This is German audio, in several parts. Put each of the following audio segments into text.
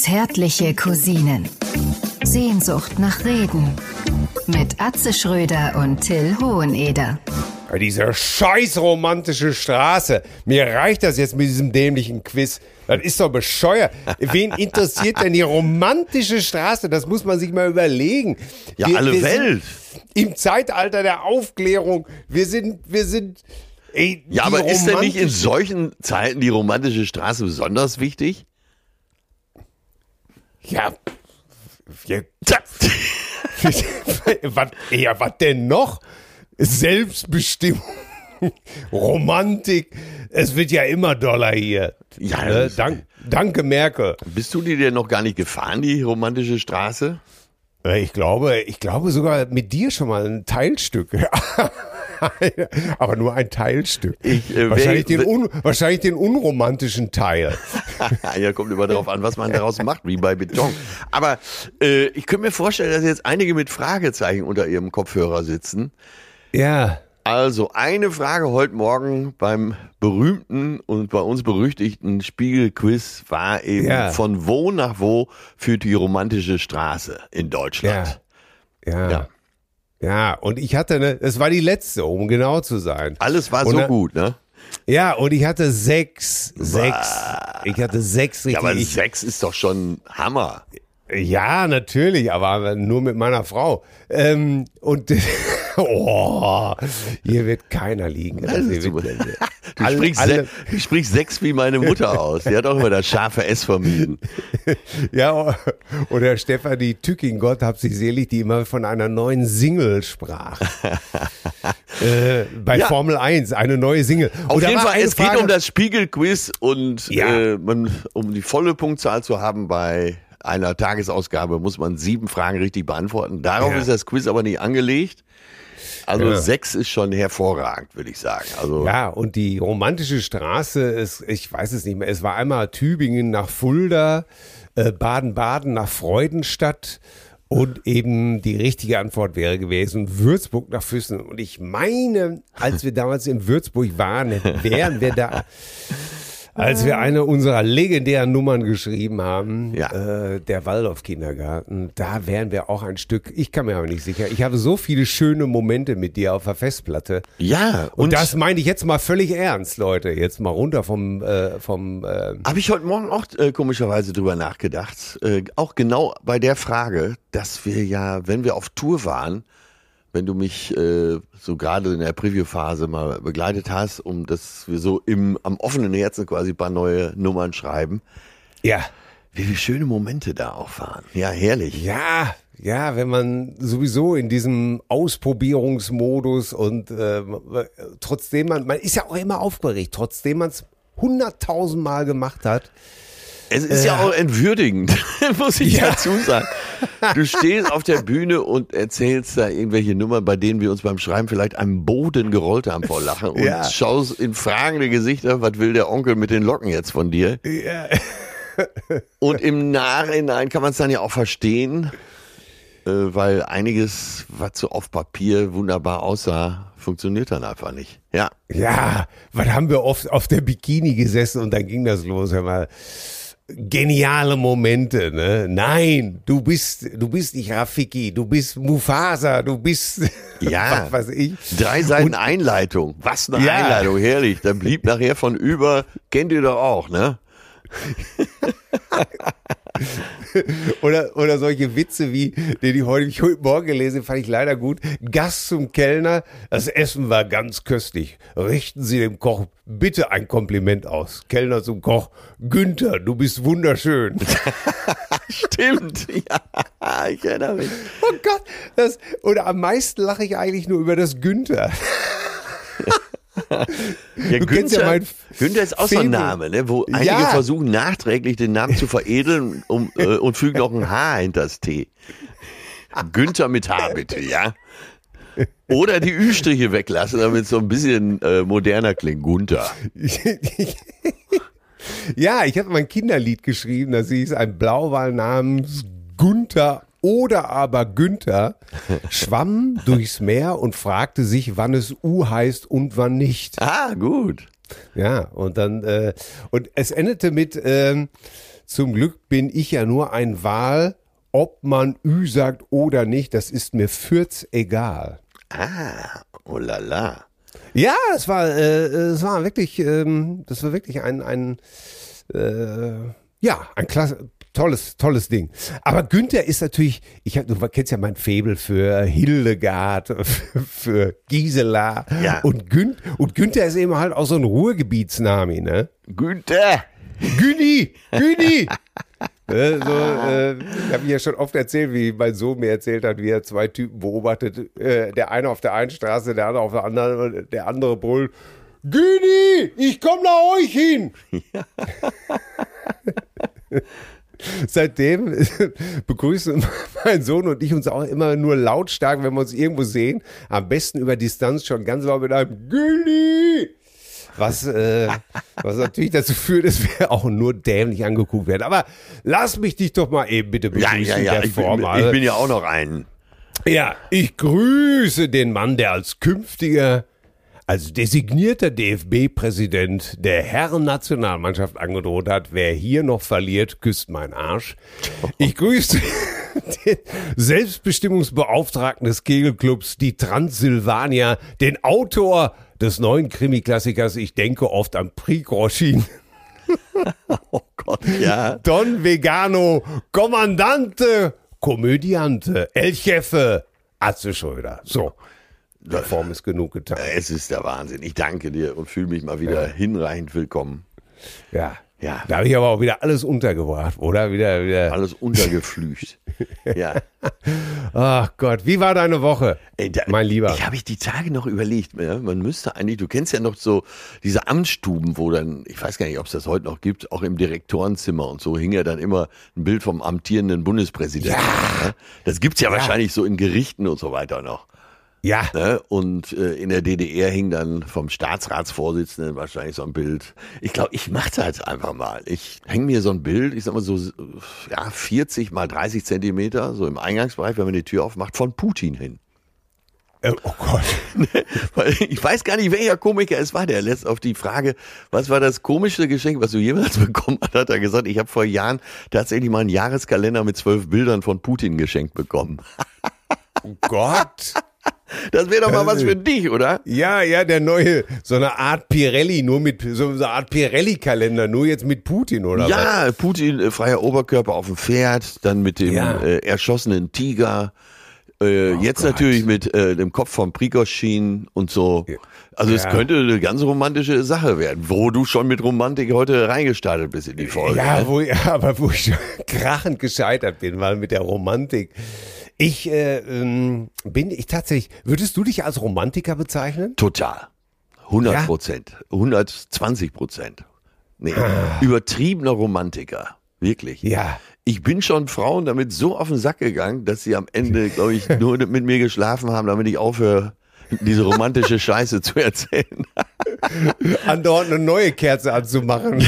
Zärtliche Cousinen. Sehnsucht nach Reden. Mit Atze Schröder und Till Hoheneder. Diese scheiß romantische Straße. Mir reicht das jetzt mit diesem dämlichen Quiz. Das ist doch bescheuert. Wen interessiert denn die romantische Straße? Das muss man sich mal überlegen. Ja, alle wir Welt. Im Zeitalter der Aufklärung. Wir sind, wir sind. Ey, Ja, aber ist denn nicht in solchen Zeiten die romantische Straße besonders wichtig? Ja. Wir, was, ja, was denn noch? Selbstbestimmung, Romantik. Es wird ja immer doller hier. Ja, Ne? Dank, danke, Merkel. Bist du die denn noch gar nicht gefahren, die romantische Straße? Ich glaube, ich glaube sogar mit dir schon mal ein Teilstück. Aber nur ein Teilstück. Ich, äh, wahrscheinlich, den un, wahrscheinlich den unromantischen Teil. ja, kommt immer darauf an, was man daraus macht, wie bei Beton. Aber äh, ich könnte mir vorstellen, dass jetzt einige mit Fragezeichen unter ihrem Kopfhörer sitzen. Ja. Also eine Frage heute Morgen beim berühmten und bei uns berüchtigten Spiegelquiz war eben, Ja. von wo nach wo führt die romantische Straße in Deutschland? Ja. Ja. Ja. Ja, und ich hatte eine, es war die letzte, um genau zu sein. Alles war Und so gut, ne? Ja, und ich hatte sechs, sechs. Ich hatte sechs Ja, richtig. aber ich, sechs ist doch schon Hammer. Ja, natürlich, aber nur mit meiner Frau. Ähm, und oh, hier wird keiner liegen. Das Also, super. wird- Du, Alle- sprichst alle- se- du sprichst sechs wie meine Mutter aus. Die hat auch immer das scharfe S vermieden. Ja, oder Stefanie Tückingott, hab sie selig, die immer von einer neuen Single sprach. äh, bei Ja. Formel 1, eine neue Single. Auf da jeden Fall, es geht Frage- um das Spiegelquiz und Ja. äh, man, um die volle Punktzahl zu haben bei einer Tagesausgabe, muss man sieben Fragen richtig beantworten. Darauf Ja. ist das Quiz aber nicht angelegt. Also Ja. sechs ist schon hervorragend, würde ich sagen. Also Ja, und die romantische Straße ist, ich weiß es nicht mehr, es war einmal Tübingen nach Fulda, äh, Baden-Baden nach Freudenstadt und eben die richtige Antwort wäre gewesen Würzburg nach Füssen. Und ich meine, als wir damals in Würzburg waren, wären wir da, als wir eine unserer legendären Nummern geschrieben haben, Ja. äh, der Waldorf-Kindergarten, da wären wir auch ein Stück, ich kann mir aber nicht sicher, ich habe so viele schöne Momente mit dir auf der Festplatte. ja Und, das meine ich jetzt mal völlig ernst, Leute. Jetzt mal runter vom, äh, vom äh, Habe ich heute Morgen auch äh, komischerweise drüber nachgedacht. Äh, auch genau bei der Frage, dass wir ja, wenn wir auf Tour waren, wenn du mich äh, so gerade in der Preview-Phase mal begleitet hast, um dass wir so im am offenen Herzen quasi ein paar neue Nummern schreiben, ja. wie viele schöne Momente da auch waren. Ja, herrlich. Ja, ja, wenn man sowieso in diesem Ausprobierungsmodus und äh, trotzdem man, man ist ja auch immer aufgeregt, trotzdem man es hunderttausendmal gemacht hat. Es ist ja, auch entwürdigend, muss ich Ja. dazu sagen. Du stehst auf der Bühne und erzählst da irgendwelche Nummern, bei denen wir uns beim Schreiben vielleicht am Boden gerollt haben vor Lachen und Ja. schaust in fragende Gesichter, was will der Onkel mit den Locken jetzt von dir? Ja. Und im Nachhinein kann man es dann ja auch verstehen, äh, weil einiges, was so auf Papier wunderbar aussah, funktioniert dann einfach nicht. Ja. Ja, was haben wir oft auf der Bikini gesessen und dann ging das los, hör mal. Geniale Momente, ne? Nein, du bist, du bist nicht Rafiki, du bist Mufasa, du bist, Ja. was weiß ich. Drei Seiten Einleitung. Was eine Ja. Einleitung, herrlich. Da blieb nachher von über, kennt ihr doch auch, ne? Oder, oder solche Witze wie, den ich heute, ich heute Morgen gelesen habe, fand ich leider gut. Gast zum Kellner, das Essen war ganz köstlich. Richten Sie dem Koch bitte ein Kompliment aus. Kellner zum Koch, Günther, du bist wunderschön. Stimmt, ja, ich erinnere mich. Oh Gott, das, oder am meisten lache ich eigentlich nur über das Günther. Ja, Du kennst ja Günther ist auch so ein. Name, ne, wo einige Ja. versuchen nachträglich den Namen zu veredeln um, äh, und fügen noch ein H hinter das T. Günther mit H bitte, ja. Oder die Ü-Striche weglassen, damit es so ein bisschen äh, moderner klingt. Gunther. ja, ich habe mein Kinderlied geschrieben, das hieß ein Blauwal namens Gunther oder aber Günther schwamm durchs Meer und fragte sich, wann es U heißt und wann nicht. Ah, gut. Ja, und dann, äh, und es endete mit, ähm, zum Glück bin ich ja nur ein Wal, ob man Ü sagt oder nicht, das ist mir fürz egal. Ah, oh la la. Ja, es war, äh, es war wirklich, ähm, das war wirklich ein, ein äh, ja, ein klasse, tolles, tolles Ding. Aber Günther ist natürlich, ich hab, du kennst ja mein Faible für Hildegard, für Gisela. Ja. Und, Gün, und Günther ist eben halt auch so ein Ruhrgebietsname, ne? Günther! Güni, Güni. Äh, so, äh, ich habe ja schon oft erzählt, wie mein Sohn mir erzählt hat, wie er zwei Typen beobachtet. Äh, der eine auf der einen Straße, der andere auf der anderen. und Der andere brüllt, Güni, ich komme nach euch hin. Seitdem begrüßen mein Sohn und ich uns auch immer nur lautstark, wenn wir uns irgendwo sehen. Am besten über Distanz schon ganz laut mit einem Güni. Was, äh, was natürlich dazu führt, dass wir auch nur dämlich angeguckt werden. Aber lass mich dich doch mal eben bitte Ja, begrüßen, ja, ja. der Ich bin, ich bin ja auch noch ein. Ja, ich grüße den Mann, der als künftiger, als designierter DFB-Präsident der Herren-Nationalmannschaft angedroht hat, wer hier noch verliert, küsst meinen Arsch. Ich grüße den Selbstbestimmungsbeauftragten des Kegelclubs, die Transsilvania, den Autor des neuen Krimi-Klassikers Ich denke oft an Prigroschin. Oh Gott, ja. Don Vegano, Kommandante, Komödiante, El Chefe, Atze Schröder. So, der Form ist genug getan. Es ist der Wahnsinn. Ich danke dir und fühle mich mal wieder hinreichend willkommen. Ja. Ja. Da habe ich aber auch wieder alles untergebracht, oder? Wieder, wieder. Alles untergeflücht. ja. Ach Gott, wie war deine Woche? Ey, da, mein Lieber. Ich habe ich die Tage noch überlegt, ja, man müsste eigentlich, du kennst ja noch so diese Amtsstuben, wo dann, ich weiß gar nicht, ob es das heute noch gibt, auch im Direktorenzimmer und so hing ja dann immer ein Bild vom amtierenden Bundespräsidenten. Ja. Das gibt's ja, wahrscheinlich so in Gerichten und so weiter noch. Ja. Ne? Und äh, in der DDR hing dann vom Staatsratsvorsitzenden wahrscheinlich so ein Bild. Ich glaube, ich mache das halt einfach mal. Ich hänge mir so ein Bild, ich sag mal so ja, 40 mal 30 Zentimeter, so im Eingangsbereich, wenn man die Tür aufmacht, von Putin hin. Äh, oh Gott. Weil ich weiß gar nicht, welcher Komiker es war, der lässt auf die Frage, was war das komischste Geschenk, was du jemals bekommen hast, hat er gesagt, ich habe vor Jahren tatsächlich mal einen Jahreskalender mit zwölf Bildern von Putin geschenkt bekommen. Oh Gott. Das wäre doch mal was für dich, oder? Ja, ja, der neue, so eine Art Pirelli, nur mit, so eine Art Pirelli-Kalender, nur jetzt mit Putin, oder was? Ja, Putin, äh, freier Oberkörper auf dem Pferd, dann mit dem Ja. äh, erschossenen Tiger, äh, jetzt Gott. natürlich mit äh, dem Kopf vom Prigoschin und so. Also es Ja. könnte eine ganz romantische Sache werden, wo du schon mit Romantik heute reingestartet bist in die Folge. Ja, ne? wo, ja, aber wo ich krachend gescheitert bin, weil mit der Romantik. Ich äh, ähm, bin ich tatsächlich, würdest du dich als Romantiker bezeichnen? Total. 100 Ja? Prozent. 120 Prozent. Nee, übertriebener Romantiker. Wirklich. Ja. Ich bin schon Frauen damit so auf den Sack gegangen, dass sie am Ende, glaube ich, nur mit mir geschlafen haben, damit ich aufhöre, diese romantische Scheiße zu erzählen. Andauernd eine neue Kerze anzumachen.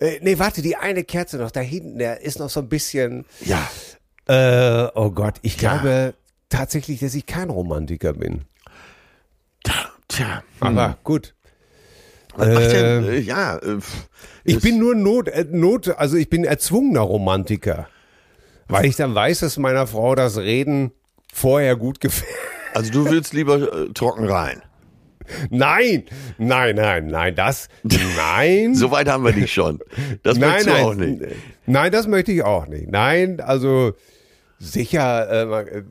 äh, nee, warte, die eine Kerze noch da hinten, der ist noch so ein bisschen. Ja. Äh, oh Gott, ich Ja. glaube tatsächlich, dass ich kein Romantiker bin. Tja. Aber gut. Was macht denn, äh, ja. Äh, Ich bin nur Not, äh, Not, also ich bin erzwungener Romantiker. Weil ich dann weiß, dass meiner Frau das Reden vorher gut gefällt. Also du willst lieber äh, trocken rein. Nein, nein, nein, nein, das, nein. So weit haben wir dich schon. Das nein, möchtest du nein, auch nicht. nein, das möchte ich auch nicht. Nein, also sicher, äh, äh,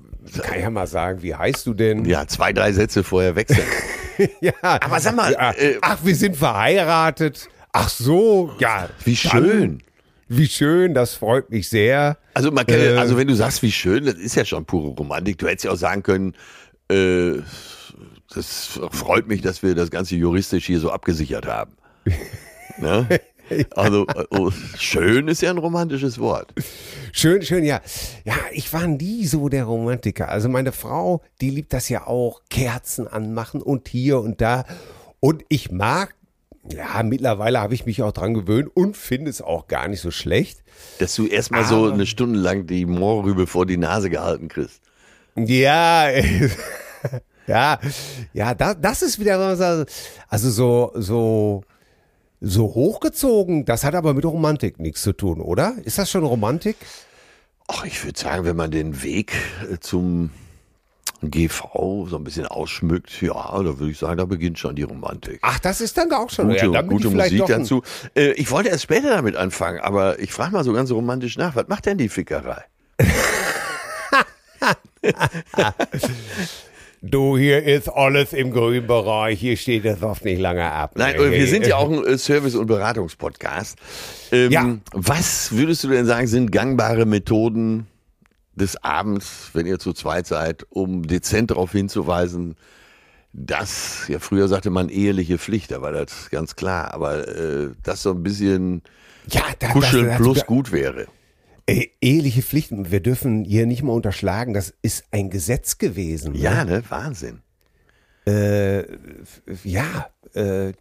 kann ja mal sagen, wie heißt du denn? Ja, zwei, drei Sätze vorher wechseln. ja. Aber sag mal, ja, äh, ach, wir sind verheiratet. Ach so, ja. Wie schön. Wie schön, das freut mich sehr. Also man kann, Äh. also wenn du sagst, wie schön, das ist ja schon pure Romantik. Du hättest ja auch sagen können, äh, das freut mich, dass wir das Ganze juristisch hier so abgesichert haben. ne? Also oh, schön ist ja ein romantisches Wort. Schön, schön, ja. Ja, ich war nie so der Romantiker. Also meine Frau, die liebt das ja auch, Kerzen anmachen und hier und da. Und ich mag, ja, mittlerweile habe ich mich auch dran gewöhnt und finde es auch gar nicht so schlecht. Dass du erstmal so eine Stunde lang die Mohrrübe vor die Nase gehalten kriegst. Ja, ja, ja, das, das ist wieder also so, so, so hochgezogen, das hat aber mit Romantik nichts zu tun, oder? Ist das schon Romantik? Ach, ich würde sagen, wenn man den Weg äh, zum GV so ein bisschen ausschmückt, ja, da würde ich sagen, da beginnt schon die Romantik. Ach, das ist dann auch schon Gute, ja, gute Musik dazu. Äh, ich wollte erst später damit anfangen, aber ich frage mal so ganz romantisch nach, was macht denn die Fickerei? Du, hier ist alles im grünen Bereich, hier steht das oft nicht lange ab. Nein, äh, wir sind ja auch ein äh, Service- und Beratungspodcast. Ähm, Ja. Was würdest du denn sagen, sind gangbare Methoden des Abends, wenn ihr zu zweit seid, um dezent darauf hinzuweisen, dass, ja früher sagte man eheliche Pflicht, da war das ganz klar, aber äh, das so ein bisschen ja, da, Kuscheln das, plus das, gut wäre. Äh, eheliche Pflichten, wir dürfen hier nicht mal unterschlagen, das ist ein Gesetz gewesen. ne? Ja, ne? Wahnsinn. Äh, ja, äh,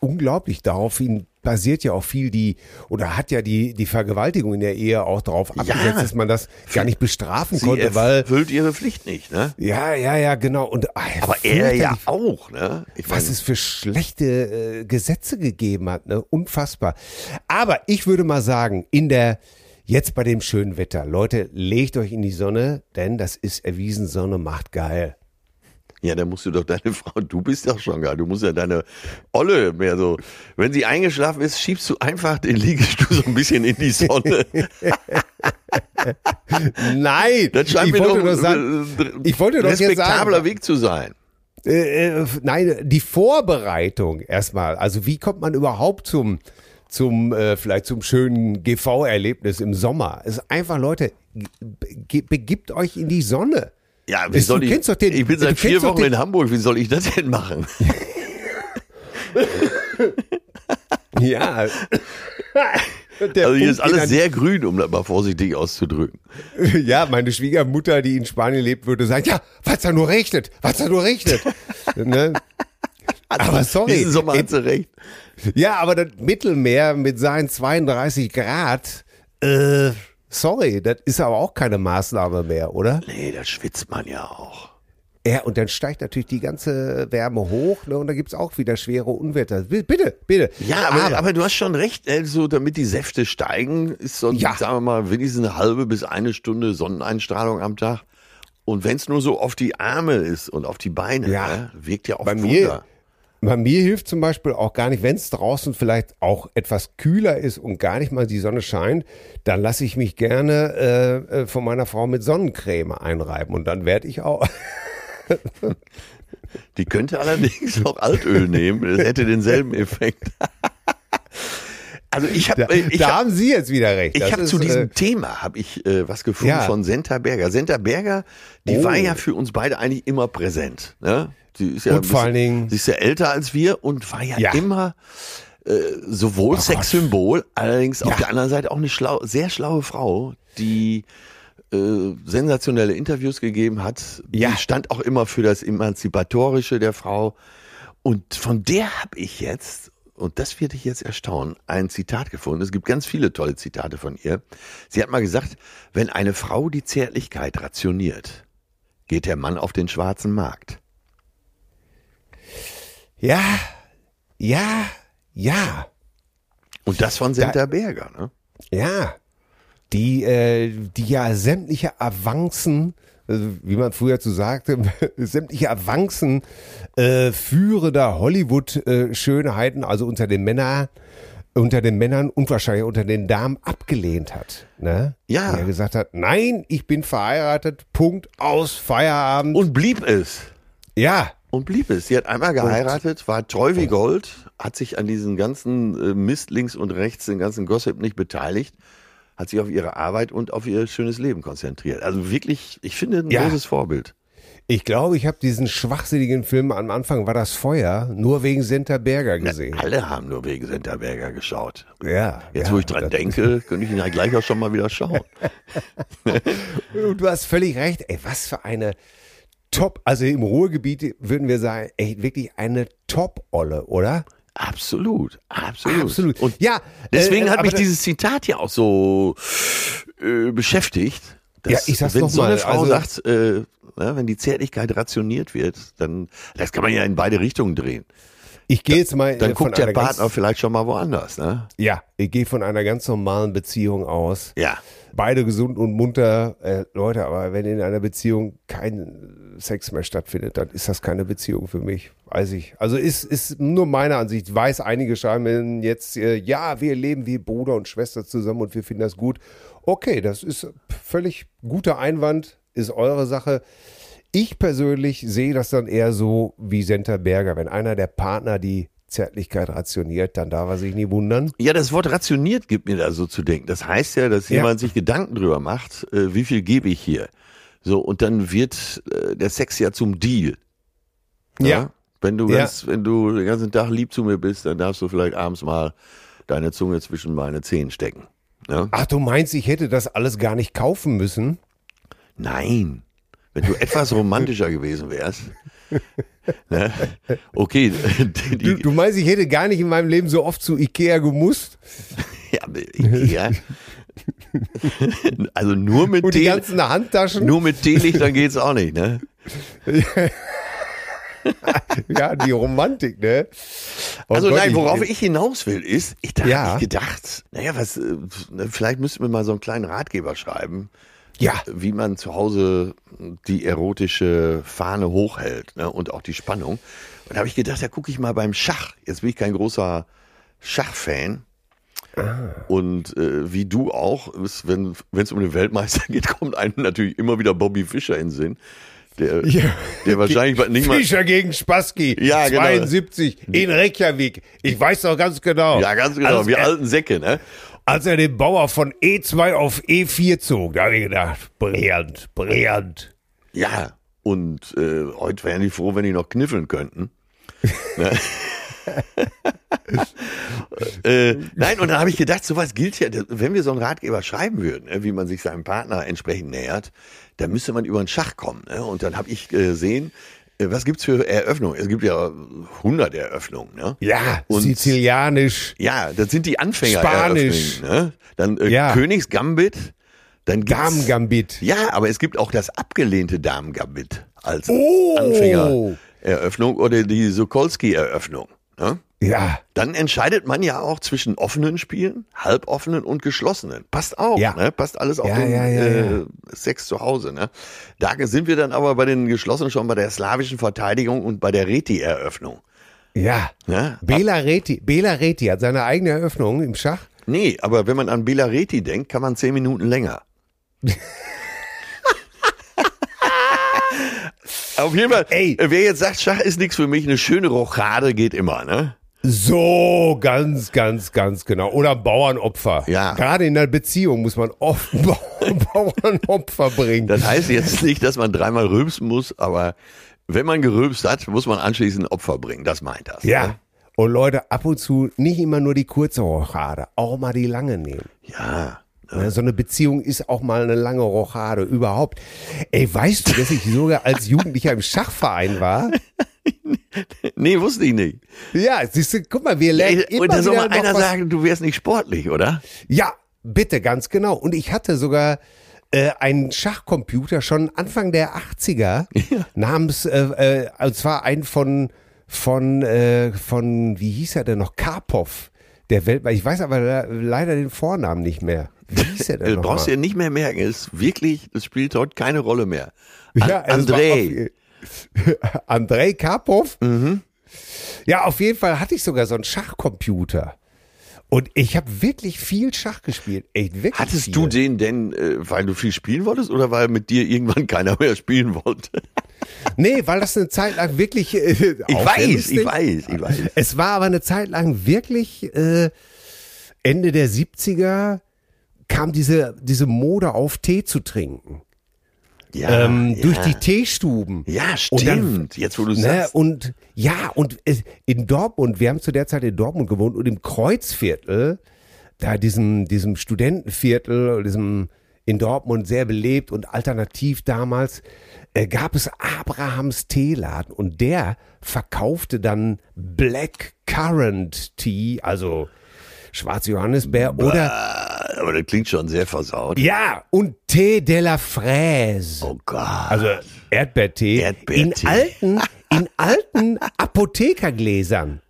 unglaublich. Daraufhin basiert ja auch viel die, oder hat ja die, die Vergewaltigung in der Ehe auch darauf abgesetzt, dass man das gar nicht bestrafen Sie konnte, weil, erfüllt ihre Pflicht nicht, ne? ja, ja, ja, genau. Und, ah, Aber er ja auch, ne? Ich Was meine, es für schlechte äh, Gesetze gegeben hat, ne? Unfassbar. Aber ich würde mal sagen, in der, jetzt bei dem schönen Wetter, Leute, legt euch in die Sonne, denn das ist erwiesen, Sonne macht geil. Ja, dann musst du doch deine Frau, du bist doch schon geil, du musst ja deine Olle mehr so, wenn sie eingeschlafen ist, schiebst du einfach den Liegestuhl so ein bisschen in die Sonne. Nein, Das scheint ich mir wollte doch nur sagen, ich wollte doch respektabler sagen, Weg zu sein. äh, äh, nein, die Vorbereitung erstmal. Also wie kommt man überhaupt zum zum äh, vielleicht zum schönen GV-Erlebnis im Sommer? Es ist einfach Leute, begibt euch in die Sonne. Ja, wie soll du ich, kennst doch den- ich bin seit vier Wochen in Hamburg, wie soll ich das denn machen? Ja. Der Also hier ist Punkt alles sehr grün, um das mal vorsichtig auszudrücken. Ja, meine Schwiegermutter, die in Spanien lebt, würde sagen, ja, was da nur regnet, was da nur regnet. ne? Aber sorry. Diesen Sommer hat sie recht. Ja, aber das Mittelmeer mit seinen 32 Grad, äh, sorry, das ist aber auch keine Maßnahme mehr, oder? Nee, da schwitzt man ja auch. Ja, und dann steigt natürlich die ganze Wärme hoch, ne, und da gibt's auch wieder schwere Unwetter. Bi- Bitte, bitte. Ja, aber, aber, du hast schon recht, also damit die Säfte steigen, ist so, Ja. sagen wir mal, wenigstens eine halbe bis eine Stunde Sonneneinstrahlung am Tag. Und wenn es nur so auf die Arme ist und auf die Beine, Ja. ne, wirkt ja auch bei Wunder. mir, bei mir hilft zum Beispiel auch gar nicht, wenn es draußen vielleicht auch etwas kühler ist und gar nicht mal die Sonne scheint, dann lasse ich mich gerne äh, äh, von meiner Frau mit Sonnencreme einreiben und dann werde ich auch. Die könnte allerdings auch Altöl nehmen, das hätte denselben Effekt. Also ich Da, habe ich da hab, haben Sie jetzt wieder recht. ich Das hab ist, zu diesem äh, Thema habe ich äh, was gefunden Ja. von Senta Berger. Senta Berger, die Oh. war ja für uns beide eigentlich immer präsent. Ne? Sie ist ja Und vor bisschen- allen Dingen- sie ist ja älter als wir und war ja, Ja. immer äh, sowohl Sexsymbol, allerdings auf Ja. der anderen Seite auch eine schlau, sehr schlaue Frau, die äh, sensationelle Interviews gegeben hat. Die Ja. stand auch immer für das Emanzipatorische der Frau. Und von der habe ich jetzt, und das wird dich jetzt erstaunen, ein Zitat gefunden. Es gibt ganz viele tolle Zitate von ihr. Sie hat mal gesagt, wenn eine Frau die Zärtlichkeit rationiert, geht der Mann auf den schwarzen Markt. Ja, ja, ja, Und das von Senta Berger, ne? ja. Die, äh, die ja sämtliche Avancen, also wie man früher zu sagte, sämtliche Avancen äh, führender Hollywood-Schönheiten, also unter den Männern, unter den Männern und wahrscheinlich unter den Damen abgelehnt hat. Ne? Ja. Die er gesagt hat, nein, ich bin verheiratet, Punkt, aus, Feierabend. Und blieb es. ja, Und blieb es. Sie hat einmal geheiratet, war treu wie Gold, hat sich an diesen ganzen äh, Mist links und rechts, den ganzen Gossip nicht beteiligt, hat sich auf ihre Arbeit und auf ihr schönes Leben konzentriert. Also wirklich, ich finde, ein Ja. großes Vorbild. Ich glaube, ich habe diesen schwachsinnigen Film am Anfang war das Feuer nur wegen Senta Berger gesehen. Alle haben nur wegen Senterberger geschaut. Ja. Jetzt, ja, wo ich dran denke, könnte ich ihn ja gleich auch schon mal wieder schauen. Du hast völlig recht. Ey, was für eine Top, also im Ruhrgebiet würden wir sagen, ey, wirklich eine Top-Olle, oder? Absolut, absolut. Absolut. Und ja, deswegen äh, hat mich dieses Zitat ja auch so äh, beschäftigt. dass, Ja, ich sag's wenn so eine mal, Frau also- sagt, äh, na, wenn die Zärtlichkeit rationiert wird, dann das kann man ja in beide Richtungen drehen. Ich gehe jetzt mal Dann äh, von guckt der Partner vielleicht schon mal woanders, ne? Ja, ich gehe von einer ganz normalen Beziehung aus. Ja. Beide gesund und munter. Äh, Leute, aber wenn in einer Beziehung kein Sex mehr stattfindet, dann ist das keine Beziehung für mich. Weiß ich. Also ist, ist nur meine Ansicht. Ich weiß, einige schreiben jetzt, äh, ja, wir leben wie Bruder und Schwester zusammen und wir finden das gut. Okay, das ist völlig guter Einwand, ist eure Sache. Ich persönlich sehe das dann eher so wie Senta Berger. Wenn einer der Partner die Zärtlichkeit rationiert, dann darf er sich nie wundern. Ja, das Wort rationiert gibt mir da so zu denken. Das heißt ja, dass Ja. jemand sich Gedanken drüber macht, äh, wie viel gebe ich hier? So, und dann wird äh, der Sex ja zum Deal. Ja. Wenn du, Ja. ganz, wenn du den ganzen Tag lieb zu mir bist, dann darfst du vielleicht abends mal deine Zunge zwischen meine Zehen stecken. Ja? Ach, du meinst, ich hätte das alles gar nicht kaufen müssen? Nein. Wenn du etwas romantischer gewesen wärst. Ne? Okay, die, Du, du meinst, ich hätte gar nicht in meinem Leben so oft zu Ikea gemusst? ja, ja. Also nur mit Und die ganzen Handtaschen? nur mit Teelichtern geht's auch nicht, ne? Ja, die Romantik, ne? Oh Also Gott, nein, worauf ich hinaus will, ist, ich da Ja. hab ich gedacht, naja, was, äh, ne, vielleicht müssten wir mal so einen kleinen Ratgeber schreiben, Ja, wie man zu Hause die erotische Fahne hochhält ne, und auch die Spannung. Und da habe ich gedacht, da gucke ich mal beim Schach. Jetzt bin ich kein großer Schachfan. Und äh, wie du auch, ist, wenn es um den Weltmeister geht, kommt einem natürlich immer wieder Bobby Fischer in den Sinn. Der, Ja. der wahrscheinlich bei- nicht mal. Fischer gegen Spassky, Ja, genau. 72, in Reykjavik. Ich weiß doch ganz genau. Ja, ganz genau, Als wir er, alten Säcke, ne? als er den Bauer von E2 auf E4 zog, da habe ich gedacht, brillant, brillant. Ja, und äh, heute wären die froh, wenn die noch kniffeln könnten. ne? äh, nein, und dann habe ich gedacht, sowas gilt ja, wenn wir so einen Ratgeber schreiben würden, ne, wie man sich seinem Partner entsprechend nähert, dann müsste man über den Schach kommen. Ne? Und dann habe ich gesehen, äh, was gibt's für Eröffnungen? Es gibt ja 100 Eröffnungen. Ne? Ja, Und- sizilianisch. Ja, das sind die Anfänger. Spanisch. Ne? Dann äh, Ja. Königsgambit. Dann Damen-Gambit. Ja, aber es gibt auch das abgelehnte Damen-Gambit als Oh. Anfängereröffnung oder die Sokolski-Eröffnung. Ne? Ja, Dann entscheidet man ja auch zwischen offenen Spielen, halboffenen und geschlossenen. Passt auch, Ja. ne? Passt alles auf Ja, den ja, äh. Sex zu Hause. Ne? Da sind wir dann aber bei den geschlossenen schon bei der slawischen Verteidigung und bei der Reti-Eröffnung. ja. Ne? Bela Reti, Bela Reti hat seine eigene Eröffnung im Schach. Nee, aber wenn man an Bela Reti denkt, kann man zehn Minuten länger. Auf jeden Fall, Ey. wer jetzt sagt, Schach ist nichts für mich, eine schöne Rochade geht immer, ne? So, ganz, ganz, ganz genau. Oder Bauernopfer. Ja. Gerade in der Beziehung muss man oft Bauernopfer bringen. Das heißt jetzt nicht, dass man dreimal rülpsen muss, aber wenn man gerülpst hat, muss man anschließend Opfer bringen. Das meint das. ja. Ne? Und Leute, ab und zu nicht immer nur die kurze Rochade, auch mal die lange nehmen. Ja. Ne, So eine Beziehung ist auch mal eine lange Rochade überhaupt. Ey, weißt du, dass ich sogar als Jugendlicher im Schachverein war? Nee, wusste ich nicht. Ja, siehst du, guck mal, wir lernen Ey, immer und da soll mal einer sagen, du wärst nicht sportlich, oder? Ja, bitte, ganz genau. Und ich hatte sogar äh, einen Schachcomputer schon Anfang der 80er namens, äh, äh, und zwar einen von, von, äh, von, wie hieß er denn noch, Karpov, der Welt, ich weiß aber le- leider den Vornamen nicht mehr. Wie hieß er Du denn brauchst dir nicht mehr merken. Es ist wirklich, es spielt heute keine Rolle mehr. An Ja, André. Auf, Andrei Karpov? Mhm. Ja, auf jeden Fall hatte ich sogar so einen Schachcomputer. Und ich habe wirklich viel Schach gespielt. Echt wirklich Hattest viel. du den denn, äh, weil du viel spielen wolltest oder weil mit dir irgendwann keiner mehr spielen wollte? Nee, weil das eine Zeit lang wirklich. Äh, Ich weiß, ich weiß, ich weiß. Es war aber eine Zeit lang wirklich äh, Ende der 70er kam diese, diese Mode auf, Tee zu trinken. Ja, ähm, ja. Durch die Teeststuben. Ja, Und dann- stimmt. Jetzt, wo du Ne, sagst. und ja, und in Dortmund, wir haben zu der Zeit in Dortmund gewohnt und im Kreuzviertel, da diesem, diesem Studentenviertel, diesem in Dortmund sehr belebt und alternativ damals, äh, gab es Abrahams Teeladen und der verkaufte dann Black Currant Tea, also schwarze Johannisbeer oder Aber das klingt schon sehr versaut. ja, und Tee de la Fraise. Oh Gott. Also Erdbeertee, Erdbeertee. in alten, in alten Apothekergläsern.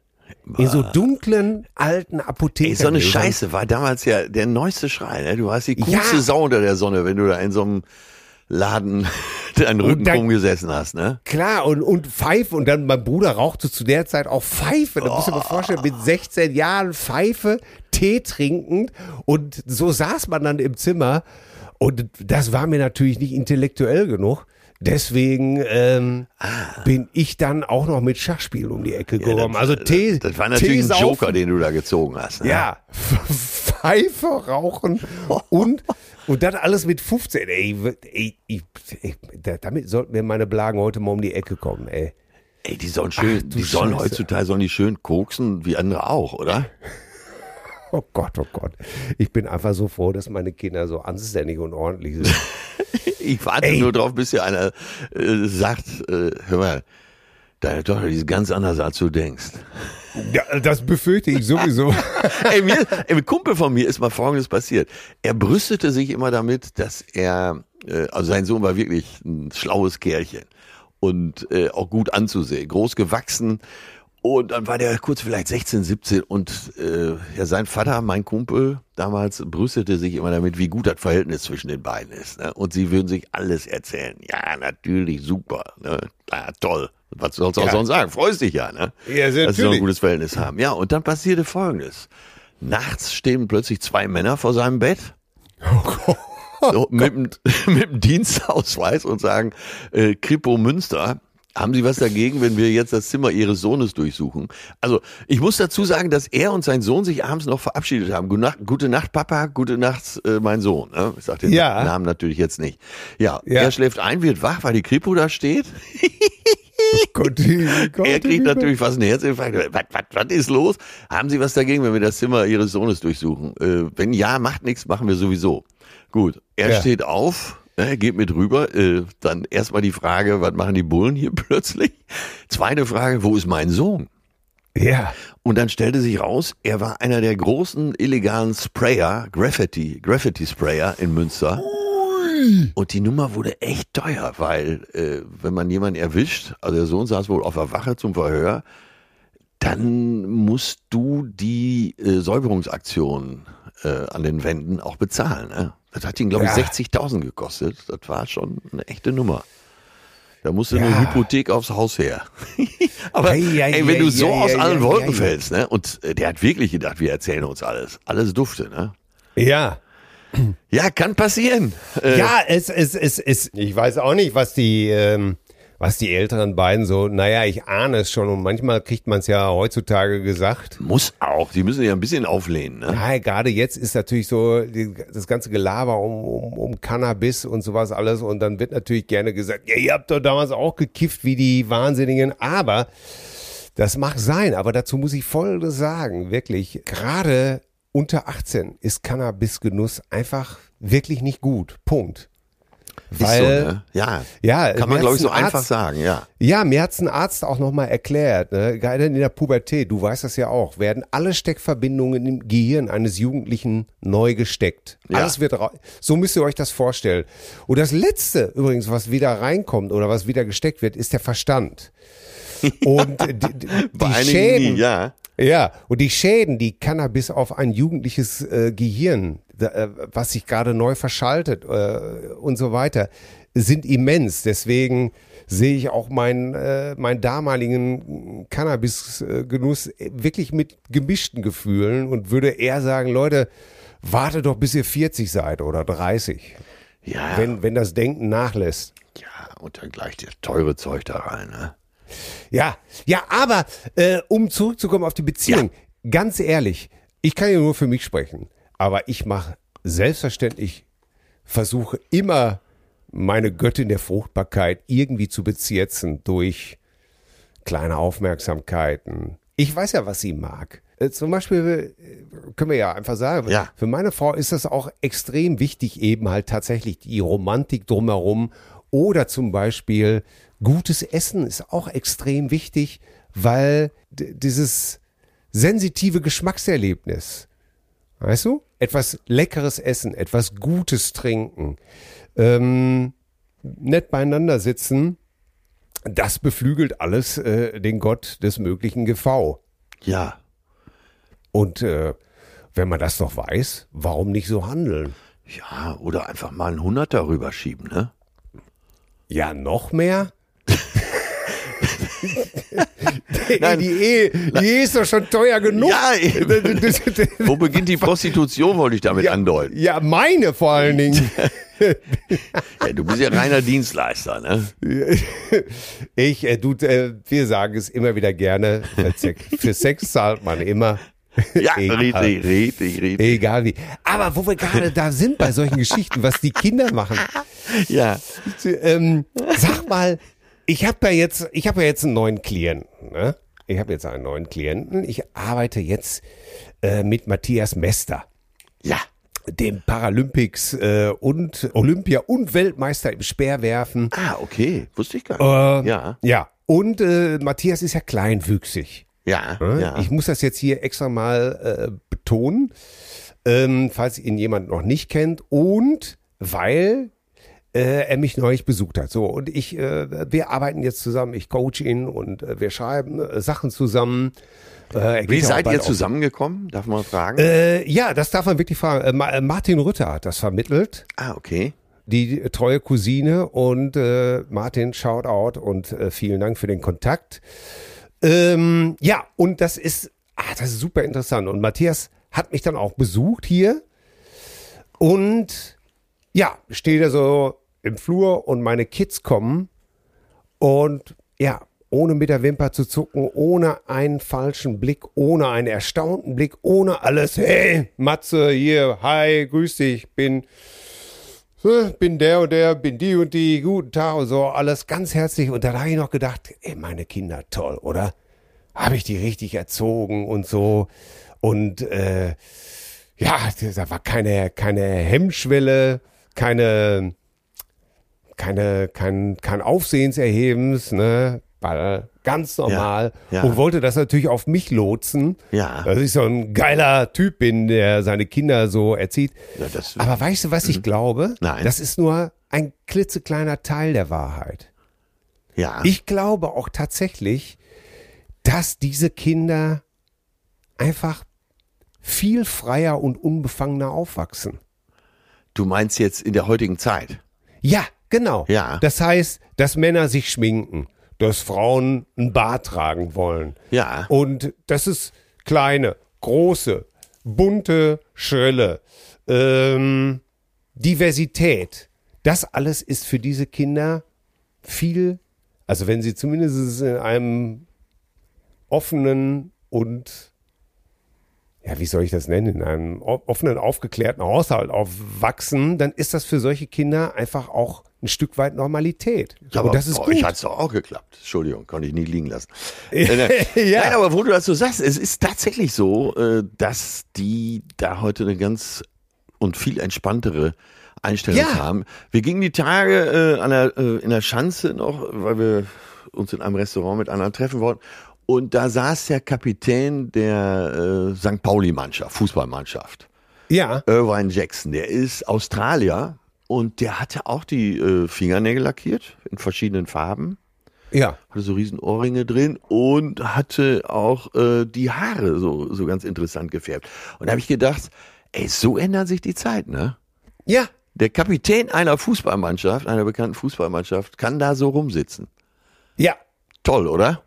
In so dunklen, alten Apotheken. Ey, so eine Scheiße war damals ja der neueste Schrei. Ne? Du warst die coolste Ja. Sau unter der Sonne, wenn du da in so einem Laden deinen Rücken dann- rumgesessen hast. Ne? Klar, und, und Pfeife. Und dann, mein Bruder rauchte zu der Zeit auch Pfeife. Da musst du dir mal vorstellen, mit 16 Jahren Pfeife, Tee trinkend. Und so saß man dann im Zimmer. Und das war mir natürlich nicht intellektuell genug. Deswegen ähm, bin ich dann auch noch mit Schachspiel um die Ecke gekommen. also Tee. Das war natürlich Tee ein. Joker, den du da gezogen hast. Ne? Ja, Pfeife rauchen und, und dann alles mit 15. Ey, ey, ey, ey, da- damit sollten mir meine Blagen heute mal um die Ecke kommen, ey. Ey, die sollen schön, Ach, die sollen Scheiße. heutzutage sollen die schön koksen, wie andere auch, oder? Oh Gott, oh Gott. Ich bin einfach so froh, dass meine Kinder so anständig und ordentlich sind. Ich warte Ey. nur drauf, bis hier einer äh, sagt, äh, hör mal, deine Tochter, die ist ganz anders, als du denkst. Ja, das befürchte ich sowieso. ey, mir, ey, ein Kumpel von mir ist mal Folgendes passiert. Er brüstete sich immer damit, dass er, äh, also sein Sohn war wirklich ein schlaues Kerlchen und äh, auch gut anzusehen, groß gewachsen. Und dann war der kurz vielleicht 16, 17 und äh, ja, sein Vater, mein Kumpel, damals brüstete sich immer damit, wie gut das Verhältnis zwischen den beiden ist. Ne? Und sie würden sich alles erzählen. Ja, natürlich, super. Ne? Ja, toll. Was sollst du auch Ja. sonst sagen? Freust dich ja, ne? Ja, sehr Dass sie so ein gutes Verhältnis haben. Ja, und dann passierte Folgendes. Nachts stehen plötzlich zwei Männer vor seinem Bett. so, mit, dem, mit dem Dienstausweis und sagen, äh, Kripo Münster, haben Sie was dagegen, wenn wir jetzt das Zimmer Ihres Sohnes durchsuchen? Also, ich muss dazu sagen, dass er und sein Sohn sich abends noch verabschiedet haben. Gute Nacht, gute Nacht Papa, gute Nacht, äh, mein Sohn. Ne? Ich sag den Ja. Namen natürlich jetzt nicht. Ja, Ja. er schläft ein, wird wach, weil die Kripo da steht. Gott, Gott, Er kriegt natürlich fast einen Herzinfarkt. Was, was, was ist los? Haben Sie was dagegen, wenn wir das Zimmer Ihres Sohnes durchsuchen? Äh, wenn ja, macht nichts, machen wir sowieso. Gut, er Ja. steht auf, ne, geht mit rüber. Äh, dann erstmal die Frage, was machen die Bullen hier plötzlich? Zweite Frage, wo ist mein Sohn? Ja. Und dann stellte sich raus, er war einer der großen illegalen Sprayer, Graffiti, Graffiti-Sprayer in Münster. Und die Nummer wurde echt teuer, weil äh, wenn man jemanden erwischt, also der Sohn saß wohl auf der Wache zum Verhör, dann musst du die äh, Säuberungsaktion äh, an den Wänden auch bezahlen. Ne? Das hat ihn, glaube ich, Ja. 60.000 gekostet. Das war schon eine echte Nummer. Da musste Ja. eine Hypothek aufs Haus her. Aber Ei, ei, ey, wenn du so aus allen Wolken fällst, ne? Und äh, der hat wirklich gedacht, wir erzählen uns alles. Alles dufte, ne? Ja. Ja, kann passieren. Äh, Ja, es, es, es, es, ich weiß auch nicht, was die, ähm, was die älteren beiden so, naja, ich ahne es schon und manchmal kriegt man es ja heutzutage gesagt. Muss auch. Die müssen ja ein bisschen auflehnen, ne? Ja, gerade jetzt ist natürlich so die, das ganze Gelaber um, um, um Cannabis und sowas alles und dann wird natürlich gerne gesagt, ja, ihr habt doch damals auch gekifft wie die Wahnsinnigen, aber das mag sein, aber dazu muss ich Folgendes sagen, wirklich, gerade unter 18 ist Cannabisgenuss einfach wirklich nicht gut. Punkt. Weil, so, ne? Ja. ja, Kann man, glaube ich, so ein einfach Arzt- sagen, ja. ja, mir hat's ein Arzt auch nochmal erklärt, ne? gerade in der Pubertät, du weißt das ja auch, werden alle Steckverbindungen im Gehirn eines Jugendlichen neu gesteckt. Ja. Alles wird so müsst ihr euch das vorstellen. Und das letzte übrigens, was wieder reinkommt oder was wieder gesteckt wird, ist der Verstand. Und die, die, Bei die Schäden, nie, ja. Ja, und die Schäden, die Cannabis auf ein jugendliches äh, Gehirn, da, äh, was sich gerade neu verschaltet äh, und so weiter, sind immens. Deswegen sehe ich auch meinen, äh, meinen damaligen Cannabis-Genuss wirklich mit gemischten Gefühlen und würde eher sagen, Leute, wartet doch bis ihr 40 seid oder 30, Ja. wenn, wenn das Denken nachlässt. ja, und dann gleich das teure Zeug da rein, ne? Ja, ja, aber äh, um zurückzukommen auf die Beziehung, ganz ehrlich, ich kann ja nur für mich sprechen, aber ich mache selbstverständlich, versuche immer meine Göttin der Fruchtbarkeit irgendwie zu bezirzen durch kleine Aufmerksamkeiten. Ich weiß ja, was sie mag. Äh, Zum Beispiel äh, können wir ja einfach sagen, Ja. für meine Frau ist das auch extrem wichtig, eben halt tatsächlich die Romantik drumherum oder zum Beispiel gutes Essen ist auch extrem wichtig, weil dieses sensitive Geschmackserlebnis, weißt du, etwas leckeres Essen, etwas Gutes trinken, ähm, nett beieinander sitzen, das beflügelt alles äh, den Gott des möglichen GV. Ja. Und äh, wenn man das doch weiß, warum nicht so handeln? Ja, oder einfach mal einen Hunderter rüberschieben, ne? Ja, noch mehr? Nein. die, Ehe, die Ehe ist doch schon teuer genug. Ja, eben. Wo beginnt die Prostitution, wollte ich damit andeuten. Ja, meine vor allen Dingen. Ja, du bist ja reiner Dienstleister, ne? Ich, äh, du, äh, wir sagen es immer wieder gerne. Für Sex zahlt man immer. Ja, Egal. richtig, richtig, richtig. Egal wie. Aber wo wir gerade da sind bei solchen Geschichten, was die Kinder machen. Ja, Ähm, sag mal, ich habe da jetzt, ich habe ja jetzt einen neuen Klienten. Ne? Ich habe jetzt einen neuen Klienten. Ich arbeite jetzt äh, mit Matthias Mester, ja, dem Paralympics äh, und Olympia und Weltmeister im Speerwerfen. Ah, okay, wusste ich gar nicht. Äh, ja, Ja. Und äh, Matthias ist ja kleinwüchsig. ja, Ne? ja. Ich muss das jetzt hier extra mal äh, betonen, ähm, falls ihn jemand noch nicht kennt und weil äh, er mich neulich besucht hat. So und ich, äh, wir arbeiten jetzt zusammen. Ich coach ihn und äh, wir schreiben äh, Sachen zusammen. Äh, Wie seid ihr zusammengekommen? Darf man fragen? Äh, ja, das darf man wirklich fragen. Äh, Ma- Martin Rütter hat das vermittelt ah, okay. die treue Cousine und äh, Martin, Shoutout und äh, vielen Dank für den Kontakt. Ähm, ja, und das ist, ah, das ist super interessant. Und Matthias hat mich dann auch besucht hier und ja, steht er so im Flur und meine Kids kommen und ja, ohne mit der Wimper zu zucken, ohne einen falschen Blick, ohne einen erstaunten Blick, ohne alles, hey, Matze, hier, hi, grüß dich, bin äh, bin der und der, bin die und die, guten Tag und so, alles ganz herzlich. Und dann habe ich noch gedacht, ey, meine Kinder, toll, oder? Habe ich die richtig erzogen und so. Und äh, ja, da war keine, keine Hemmschwelle, keine, keine, kein, kein Aufsehenserhebens, ne? War ganz normal. ja. Und wollte das natürlich auf mich lotsen. Ja. Dass ich so ein geiler Typ bin, der seine Kinder so erzieht. Ja, das- Aber weißt du, was ich glaube? Mhm. Nein. Das ist nur ein klitzekleiner Teil der Wahrheit. Ja, Ich glaube auch tatsächlich, dass diese Kinder einfach viel freier und unbefangener aufwachsen. du meinst jetzt in der heutigen Zeit. Ja, genau. Ja. Das heißt, dass Männer sich schminken, dass Frauen einen Bart tragen wollen. Ja. Und das ist kleine, große, bunte, schrille, ähm, Diversität. Das alles ist für diese Kinder viel, also wenn sie zumindest in einem offenen und ja, wie soll ich das nennen, in einem offenen, aufgeklärten Haushalt aufwachsen, dann ist das für solche Kinder einfach auch ein Stück weit Normalität. Ja, aber und das ist bei gut. euch hat's doch auch geklappt. Entschuldigung, konnte ich nie liegen lassen. Äh, Ja. Nein, aber wo du das so sagst, es ist tatsächlich so, äh, dass die da heute eine ganz und viel entspanntere Einstellung Ja. haben. Wir gingen die Tage äh, der, äh, in der Schanze noch, weil wir uns in einem Restaurant mit anderen treffen wollten. Und da saß der Kapitän der äh, St. Pauli-Mannschaft, Fußballmannschaft. ja, Irvine Jackson, der ist Australier und der hatte auch die äh, Fingernägel lackiert in verschiedenen Farben, ja. hatte so riesen Ohrringe drin und hatte auch äh, die Haare so, so ganz interessant gefärbt. Und da habe ich gedacht, ey, so ändern sich die Zeiten, ne? Ja, Der Kapitän einer Fußballmannschaft, einer bekannten Fußballmannschaft, kann da so rumsitzen. ja. Toll, oder?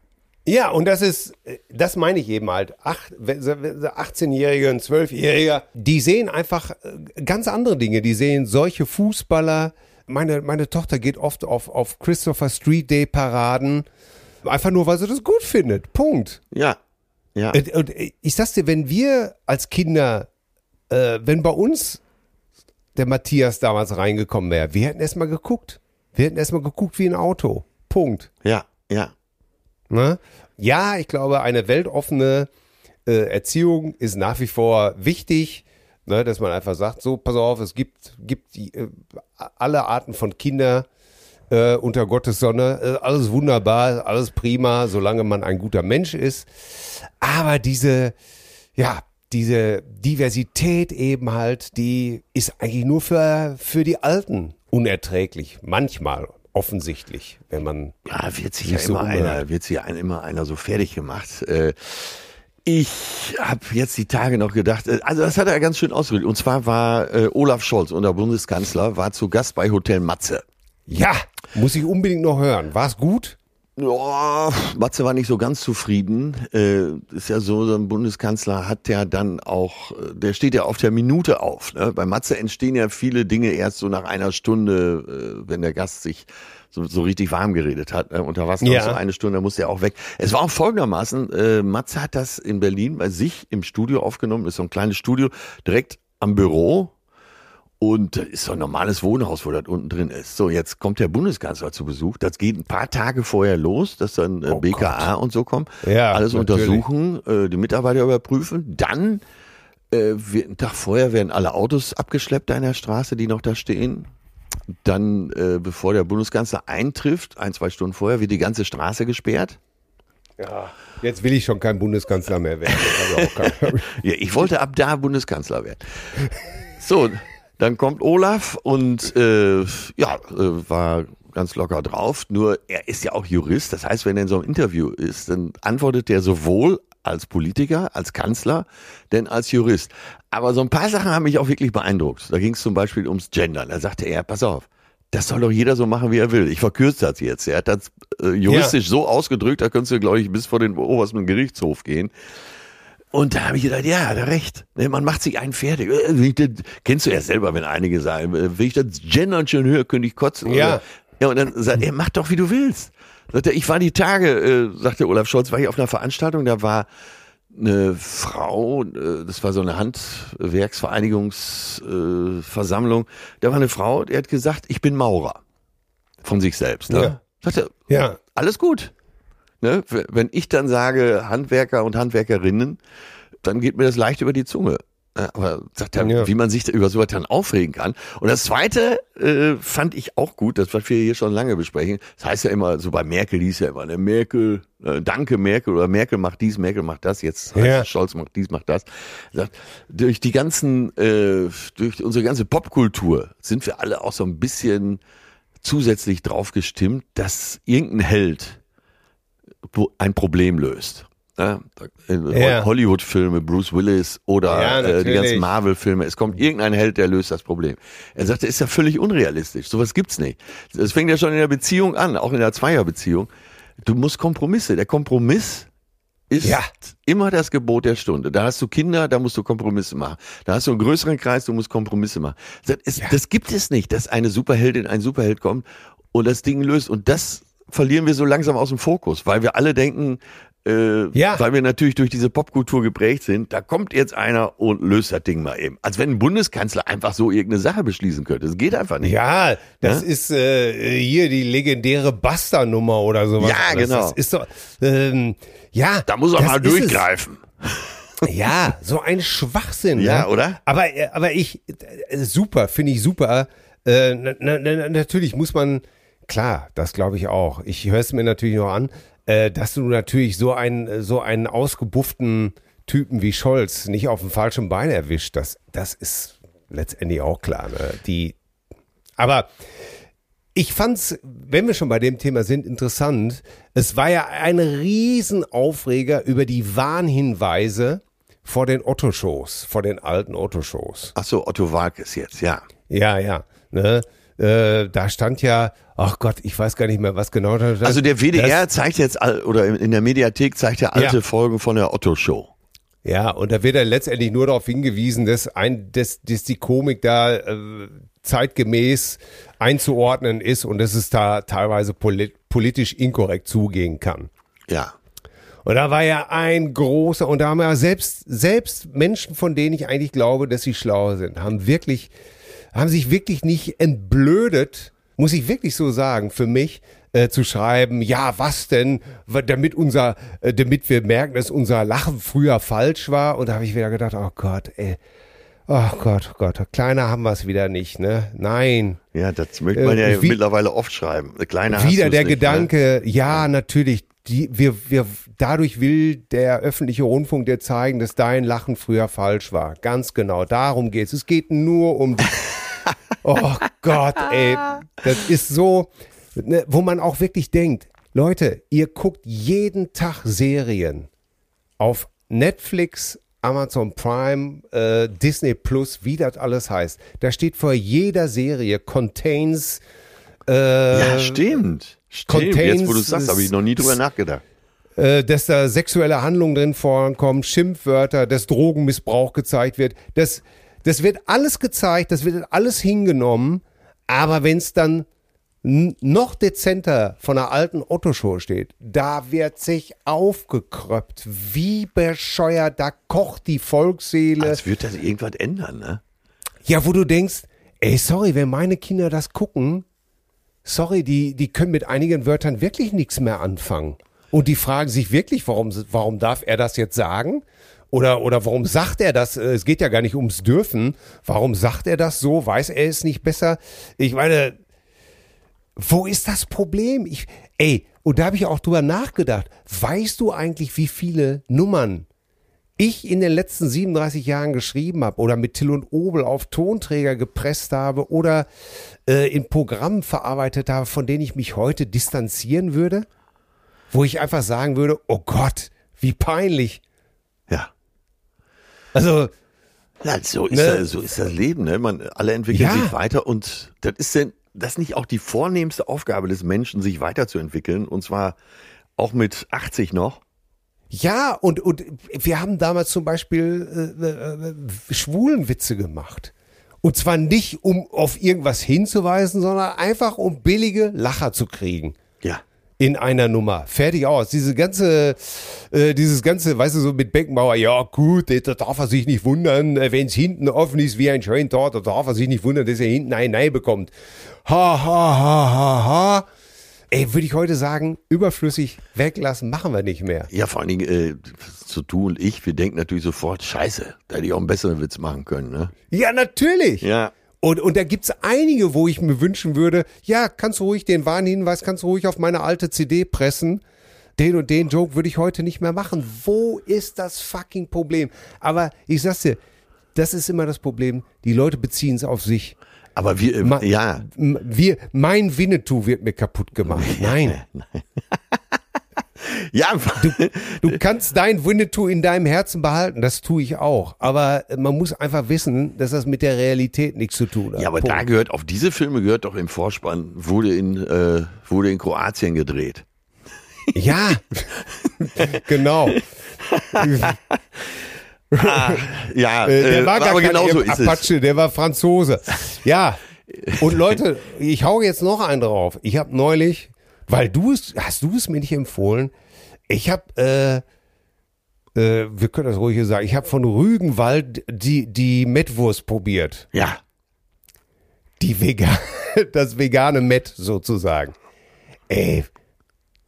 Ja, und das ist, das meine ich eben halt. Acht- 18-Jährige, ein 12-Jähriger, die sehen einfach äh, ganz andere Dinge. Die sehen solche Fußballer. Meine, meine Tochter geht oft auf, auf Christopher Street Day Paraden. Einfach nur, weil sie das gut findet. Punkt. Ja. Ja. Und, und ich sag's dir, wenn wir als Kinder, äh, wenn bei uns der Matthias damals reingekommen wäre, wir hätten erstmal geguckt. Wir hätten erstmal geguckt wie ein Auto. Punkt. Ja. Ja. Ne? Ja, ich glaube, eine weltoffene äh, Erziehung ist nach wie vor wichtig, ne, dass man einfach sagt, so, pass auf, es gibt, gibt die, äh, alle Arten von Kinder äh, unter Gottes Sonne, äh, alles wunderbar, alles prima, solange man ein guter Mensch ist. Aber diese, ja, diese Diversität eben halt, die ist eigentlich nur für, für die Alten unerträglich, manchmal offensichtlich, wenn man Ja, wird sich ja so immer einer, wird sich ein, immer einer so fertig gemacht. Äh, Ich habe jetzt die Tage noch gedacht, äh, also das hat er ganz schön ausgedrückt. Und zwar war äh, Olaf Scholz, unser Bundeskanzler, war zu Gast bei Hotel Matze. Ja, muss ich unbedingt noch hören. War's gut? Ja, Matze war nicht so ganz zufrieden. Äh, ist ja so, so ein Bundeskanzler hat ja dann auch, äh, der steht ja auf der Minute auf. Ne? Bei Matze entstehen ja viele Dinge erst so nach einer Stunde, äh, wenn der Gast sich so, so richtig warm geredet hat. Ne? Und da war es noch Ja. so eine Stunde, da musste er auch weg. Es war auch folgendermaßen, äh, Matze hat das in Berlin bei sich im Studio aufgenommen. Ist so ein kleines Studio direkt am Büro. Und das ist so ein normales Wohnhaus, wo das unten drin ist. So, jetzt kommt der Bundeskanzler zu Besuch. Das geht ein paar Tage vorher los, dass dann äh, Oh BKA und so kommen. Ja, alles natürlich. untersuchen, äh, die Mitarbeiter überprüfen. Dann äh, wird, einen Tag vorher werden alle Autos abgeschleppt da in der Straße, die noch da stehen. Dann, äh, bevor der Bundeskanzler eintrifft, ein, zwei Stunden vorher, wird die ganze Straße gesperrt. Ja. Jetzt will ich schon kein Bundeskanzler mehr werden. Ja, ich wollte ab da Bundeskanzler werden. So, dann kommt Olaf und äh, ja, äh, war ganz locker drauf. Nur er ist ja auch Jurist. Das heißt, wenn er in so einem Interview ist, dann antwortet er sowohl als Politiker, als Kanzler, denn als Jurist. Aber so ein paar Sachen haben mich auch wirklich beeindruckt. Da ging es zum Beispiel ums Gendern. Da sagte er, pass auf, das soll doch jeder so machen, wie er will. Ich verkürze das jetzt. Er hat das äh, juristisch so ausgedrückt, da könntest du, glaube ich, bis vor den obersten Gerichtshof gehen. Und da habe ich gedacht, ja, hat er recht. Ne, Man macht sich einen fertig. Äh, Kennst du ja selber, wenn einige sagen, äh, wenn ich das Gendern schon höre, könnte ich kotzen. Ja. Oder, ja, und dann sagt er, mach doch, wie du willst. Sagt er, ich war die Tage, äh, sagte Olaf Scholz, war ich auf einer Veranstaltung, da war eine Frau, äh, das war so eine Handwerksvereinigungsversammlung, äh, Versammlung. da war eine Frau, die hat gesagt, ich bin Maurer. Von sich selbst. Ne? Ja. Sagt er, Ja. alles gut. Ne? Wenn ich dann sage Handwerker und Handwerkerinnen, dann geht mir das leicht über die Zunge. Ja, Aber sagt er, Ja. wie man sich da über sowas dann aufregen kann. Und das Zweite äh, fand ich auch gut, das was wir hier schon lange besprechen. Das heißt ja immer, so bei Merkel hieß ja immer, ne, Merkel, äh, danke Merkel oder Merkel macht dies, Merkel macht das, jetzt heißt Ja. es, Scholz macht dies, macht das. Sagt, durch die ganzen, äh, durch unsere ganze Popkultur sind wir alle auch so ein bisschen zusätzlich drauf gestimmt, dass irgendein Held ein Problem löst. Ja, Ja. Hollywood-Filme, Bruce Willis oder Ja, äh, die ganzen Marvel-Filme. Es kommt irgendein Held, der löst das Problem. Er sagte, ist ja völlig unrealistisch. Sowas gibt's nicht. Das fängt ja schon in der Beziehung an, auch in der Zweierbeziehung. Du musst Kompromisse. Der Kompromiss ist Ja. immer das Gebot der Stunde. Da hast du Kinder, da musst du Kompromisse machen. Da hast du einen größeren Kreis, du musst Kompromisse machen. Das, ist, das gibt es nicht, dass eine Superheldin, ein Superheld kommt und das Ding löst. Und das verlieren wir so langsam aus dem Fokus, weil wir alle denken, äh, Ja. weil wir natürlich durch diese Popkultur geprägt sind, da kommt jetzt einer und löst das Ding mal eben. Als wenn ein Bundeskanzler einfach so irgendeine Sache beschließen könnte. Das geht einfach nicht. Ja, das ist äh, hier die legendäre Buster-Nummer oder sowas. Ja, genau. Das ist doch, ähm, ja. Da muss er mal ist durchgreifen. Ja, so ein Schwachsinn. Ja, ne? oder? Aber, äh, aber ich, äh, super, finde ich super. Äh, na, na, natürlich muss man, klar, das glaube ich auch. Ich höre es mir natürlich noch an, äh, dass du natürlich so einen, so einen ausgebufften Typen wie Scholz nicht auf dem falschen Bein erwischt. Das, das ist letztendlich auch klar. Ne? Die, aber ich fand's, wenn wir schon bei dem Thema sind, interessant. Es war ja ein Riesenaufreger über die Warnhinweise vor den Otto-Shows, vor den alten Otto-Shows. Ach so, Otto Walkes jetzt, ja. Ja, ja. Ne? Äh, da stand ja, ach Gott, ich weiß gar nicht mehr, was genau da stand. Also der WDR Das, zeigt jetzt, oder in der Mediathek zeigt er alte Ja. Folgen von der Otto-Show. ja, und da wird er letztendlich nur darauf hingewiesen, dass, ein, dass, dass die Komik da äh, zeitgemäß einzuordnen ist und dass es da teilweise polit politisch inkorrekt zugehen kann. Ja. Und da war ja ein großer, und da haben ja selbst, selbst Menschen, von denen ich eigentlich glaube, dass sie schlau sind, haben wirklich, haben sich wirklich nicht entblödet, muss ich wirklich so sagen, für mich, äh, zu schreiben, ja, was denn, damit unser, äh, damit wir merken, dass unser Lachen früher falsch war. Und da habe ich wieder gedacht, oh Gott, ey, oh Gott, oh Gott, kleiner haben wir es wieder nicht, ne? Nein. Ja, das möchte man Äh, ja wie- mittlerweile oft schreiben. Kleiner Wieder der nicht, ne? Gedanke, ja, natürlich, die, wir, wir, dadurch will der öffentliche Rundfunk dir zeigen, dass dein Lachen früher falsch war. Ganz genau, darum geht's. Es geht nur um die. Oh Gott, ey, das ist so, ne, wo man auch wirklich denkt, Leute, ihr guckt jeden Tag Serien auf Netflix, Amazon Prime, äh, Disney Plus, wie das alles heißt. Da steht vor jeder Serie contains. Äh, ja, stimmt. Stimmt. Jetzt, wo du es sagst, habe ich noch nie drüber nachgedacht. Äh, dass da sexuelle Handlungen drin vorkommen, Schimpfwörter, dass Drogenmissbrauch gezeigt wird. Das, das wird alles gezeigt, das wird alles hingenommen. Aber wenn es dann noch dezenter von der alten Otto-Show steht, da wird sich aufgekröppt. Wie bescheuert, da kocht die Volksseele. Als wird das irgendwas ändern, ne? Ja, wo du denkst, ey, sorry, wenn meine Kinder das gucken, sorry, die, die können mit einigen Wörtern wirklich nichts mehr anfangen. Und die fragen sich wirklich, warum, warum darf er das jetzt sagen? Oder, oder warum sagt er das? Es geht ja gar nicht ums Dürfen. Warum sagt er das so? Weiß er es nicht besser? Ich meine, wo ist das Problem? Ich, ey, und da habe ich auch drüber nachgedacht. Weißt du eigentlich, wie viele Nummern ich in den letzten 37 Jahren geschrieben habe oder mit Till und Obel auf Tonträger gepresst habe oder äh, in Programmen verarbeitet habe, von denen ich mich heute distanzieren würde? Wo ich einfach sagen würde, oh Gott, wie peinlich. Ja. Also, ja, so ist, ne? das, so ist das Leben. Ne? Man, alle entwickeln ja. sich weiter und das ist denn das nicht auch die vornehmste Aufgabe des Menschen, sich weiterzuentwickeln? Und zwar auch mit 80 noch? Ja, und, und wir haben damals zum Beispiel äh, äh, äh, Schwulenwitze gemacht. Und zwar nicht, um auf irgendwas hinzuweisen, sondern einfach, um billige Lacher zu kriegen. Ja in einer Nummer. Fertig aus. Diese ganze, äh, dieses ganze, weißt du, so mit Beckenbauer, ja gut, da darf er sich nicht wundern, äh, wenn es hinten offen ist wie ein Scheuntor, da darf er sich nicht wundern, dass er hinten ein Nein bekommt. Ha, ha, ha, ha, ha. Ey, würde ich heute sagen, überflüssig weglassen, machen wir nicht mehr. Ja, vor allen Dingen, äh, so du und ich, wir denken natürlich sofort, scheiße, da hätte ich auch einen besseren Witz machen können, ne? Ja, natürlich. Ja. Und, und da gibt's einige, wo ich mir wünschen würde, ja, kannst du ruhig den Warnhinweis, kannst du ruhig auf meine alte CD pressen. Den und den Joke würde ich heute nicht mehr machen. Wo ist das fucking Problem? Aber ich sag's dir, das ist immer das Problem. Die Leute beziehen es auf sich. Aber wir, Ma ja. Wir, mein Winnetou wird mir kaputt gemacht. Nein. nein. Ja, du, du kannst dein Winnetou in deinem Herzen behalten, das tue ich auch. Aber man muss einfach wissen, dass das mit der Realität nichts zu tun hat. Ja, aber Punkt. da gehört, auf diese Filme gehört doch im Vorspann, wurde in, äh, wurde in Kroatien gedreht. Ja, genau. Ah, ja, äh, der war gar aber kein genauso Apache, der war Franzose. Ja, und Leute, ich hau jetzt noch einen drauf. Ich habe neulich weil du es, hast du es mir nicht empfohlen? Ich habe, äh, äh, wir können das ruhig hier sagen, ich habe von Rügenwald die, die Mettwurst probiert. Ja. Die vegan, das vegane Mett sozusagen. Ey,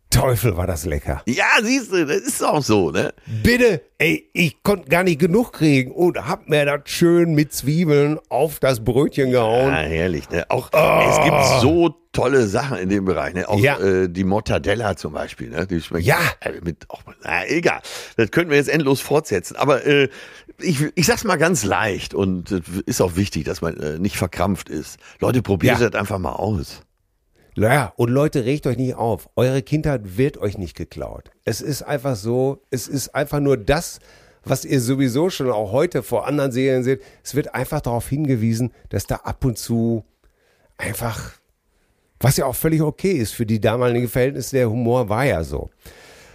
Teufel war das lecker. Ja, siehst du, das ist auch so, ne? Bitte, ey, ich konnte gar nicht genug kriegen und hab mir das schön mit Zwiebeln auf das Brötchen gehauen. Ja, herrlich, ne? Auch, oh. es gibt so tolle Sachen in dem Bereich, ne? Auch ja. äh, die Mortadella zum Beispiel, ne? Die schmeckt ja. Äh, mit, auch, na, egal. Das könnten wir jetzt endlos fortsetzen. Aber äh, ich, ich sag's mal ganz leicht und äh, ist auch wichtig, dass man äh, nicht verkrampft ist. Leute, probiert ja. das einfach mal aus. Naja, und Leute, regt euch nicht auf. Eure Kindheit wird euch nicht geklaut. Es ist einfach so, es ist einfach nur das, was ihr sowieso schon auch heute vor anderen Serien seht. Es wird einfach darauf hingewiesen, dass da ab und zu einfach, was ja auch völlig okay ist für die damaligen Verhältnisse, der Humor war ja so.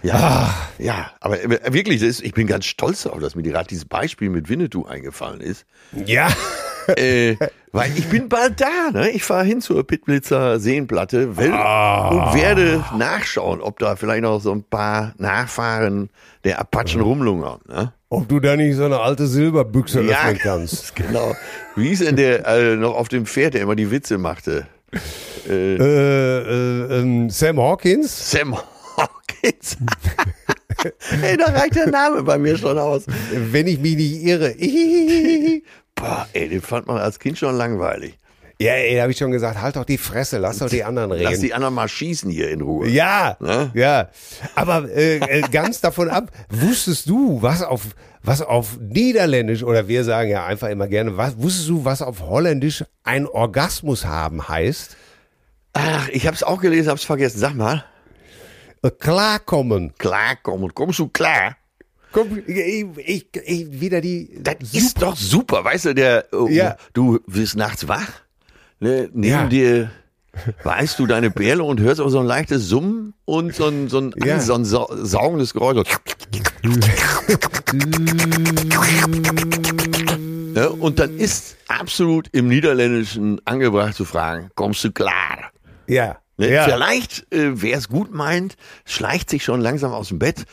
Ja, ah. ja, aber wirklich, ist, ich bin ganz stolz darauf, dass mir gerade dieses Beispiel mit Winnetou eingefallen ist. Ja. äh, weil ich bin bald da, ne? Ich fahre hin zur Pitblitzer Seenplatte will, ah. und werde nachschauen, ob da vielleicht noch so ein paar Nachfahren der Apachen rumlungern, ne? Ob du da nicht so eine alte Silberbüchse ja, öffnen kannst. Genau. Wie ist denn der äh, noch auf dem Pferd, der immer die Witze machte? Äh, äh, ähm, Sam Hawkins? Sam Hawkins. Hawkins. ey, da reicht der Name bei mir schon aus. Wenn ich mich nicht irre. Boah, ey, den fand man als Kind schon langweilig. Ja, ey, da habe ich schon gesagt, halt doch die Fresse, lass doch die anderen reden. Lass die anderen mal schießen hier in Ruhe. Ja, ne? ja. Aber äh, äh, ganz davon ab, wusstest du, was auf was auf Niederländisch oder wir sagen ja einfach immer gerne, was wusstest du, was auf Holländisch ein Orgasmus haben heißt? Ach, ich habe es auch gelesen, habe es vergessen. Sag mal. Klarkommen. Klarkommen. Kommst du klar? Komm, ich, ich, ich, wieder die. Das ist doch super, weißt du, der, oh, Ja. du wirst nachts wach, ne, neben Ja. dir weißt du deine Perle und hörst aber so ein leichtes Summen und so ein, so ein, Ja. so ein sau- saugendes Geräusch. Ja, und dann ist absolut im Niederländischen angebracht zu fragen, kommst du klar? Ja. Ne? ja. Vielleicht, äh, wer es gut meint, schleicht sich schon langsam aus dem Bett